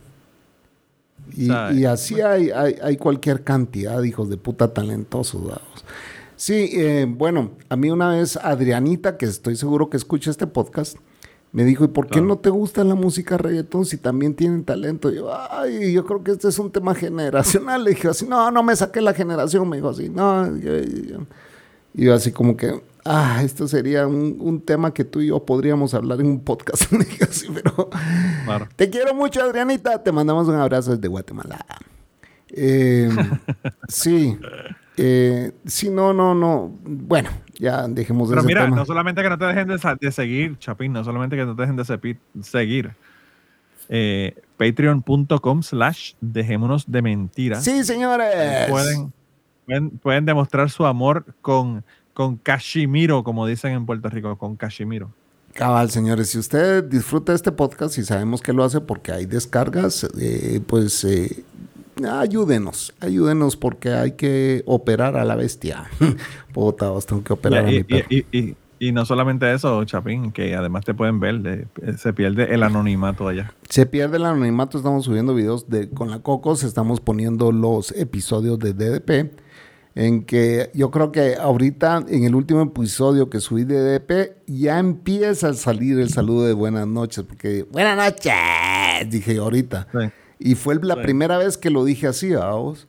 Y, y así hay, hay, hay cualquier cantidad de hijos de puta talentosos. vamos. Sí, eh, bueno, a mí una vez Adrianita, que estoy seguro que escucha este podcast, me dijo, ¿y por qué Claro. no te gusta la música reggaetón si también tienen talento? Y yo, ay, yo creo que este es un tema generacional. Le dije así, no, no me saqué la generación. Me dijo así, no. yo- yo- Y yo así como que, ah, esto sería un, un tema que tú y yo podríamos hablar en un podcast. Pero... Claro. Te quiero mucho, Adrianita. Te mandamos un abrazo desde Guatemala. Eh, sí. Eh, sí, no, no, no. Bueno, ya dejemos Pero ese mira, tema. no solamente que no te dejen de, de seguir, Chapín, no solamente que no te dejen de seguir. Eh, Patreon.com slash dejémonos de mentiras. Sí, señores. Pueden, pueden, pueden demostrar su amor con, con Cashimiro, como dicen en Puerto Rico, con Cashimiro. Cabal, señores, si usted disfruta este podcast y sabemos que lo hace porque hay descargas, eh, pues eh, ayúdenos, ayúdenos porque hay que operar a la bestia. Puta, vos tengo que operar a Y, mi perro. y- y- y- y no solamente eso, Chapín, que además te pueden ver, de- se pierde el anonimato allá. Se pierde el anonimato, estamos subiendo videos de con la Cocos, estamos poniendo los episodios de DDP, en que yo creo que ahorita en el último episodio que subí de DDP ya empieza a salir el saludo de buenas noches, porque buenas noches, dije ahorita. Sí. Y fue la Sí. primera vez que lo dije así, vamos.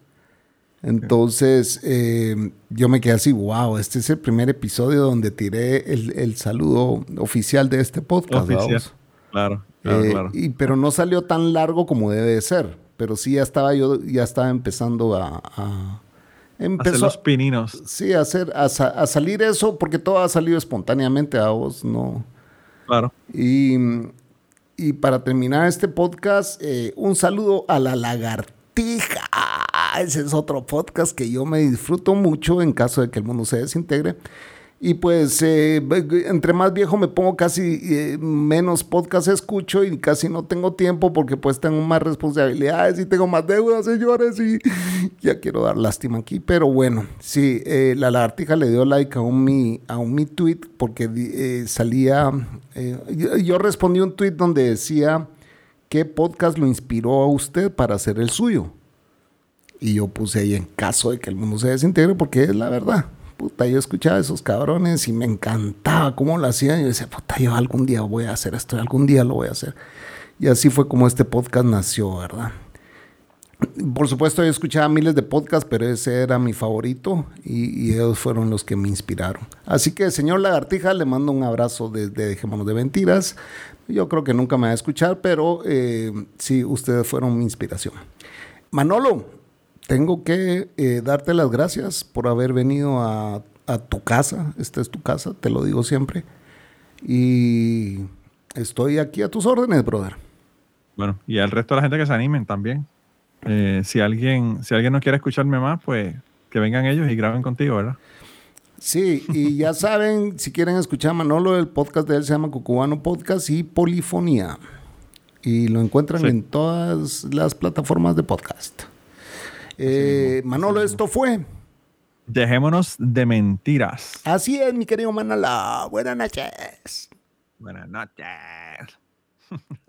Entonces eh, yo me quedé así, wow, este es el primer episodio donde tiré el, el saludo oficial de este podcast. Oficial. Claro, claro, Eh, claro. y, pero no salió tan largo como debe de ser. Pero sí ya estaba yo, ya estaba empezando a... a- Hacer empezó, los pininos. sí, a, hacer, a, a salir eso, porque todo ha salido espontáneamente a vos, no... Claro. Y, y para terminar este podcast, eh, un saludo a la lagartija. Ese es otro podcast que yo me disfruto mucho en caso de que el mundo se desintegre. Y pues eh, entre más viejo me pongo casi eh, menos podcast escucho y casi no tengo tiempo porque pues tengo más responsabilidades y tengo más deudas, señores, y ya quiero dar lástima aquí. Pero bueno, sí, eh, la lagartija le dio like a un mi, a un mi tweet porque salía, yo, yo, respondí un tweet donde decía qué podcast lo inspiró a usted para hacer el suyo. Y yo puse ahí en caso de que el mundo se desintegre porque es la verdad yo escuchaba a esos cabrones y me encantaba cómo lo hacían. Yo decía, puta, yo algún día voy a hacer esto, algún día lo voy a hacer. Y así fue como este podcast nació, ¿verdad? Por supuesto, yo escuchaba miles de podcasts, pero ese era mi favorito y, ellos fueron los que me inspiraron. Así que, señor Lagartija, le mando un abrazo desde Dejémonos de Mentiras. Yo creo que nunca me va a escuchar, pero eh, sí, ustedes fueron mi inspiración. Manolo, tengo que eh, darte las gracias por haber venido a, tu casa. Esta es tu casa, te lo digo siempre. Y estoy aquí a tus órdenes, brother. Bueno, y al resto de la gente que se animen también. Eh, si, alguien, si alguien no quiere escucharme más, pues que vengan ellos y graben contigo, ¿verdad? Sí, y ya saben, si quieren escuchar a Manolo, el podcast de él se llama Cucubano Podcast y Polifonía. Y lo encuentran en todas las plataformas de podcast. Eh, Manolo, esto fue. Dejémonos de mentiras. Así es, mi querido Manolo. Buenas noches. Buenas noches.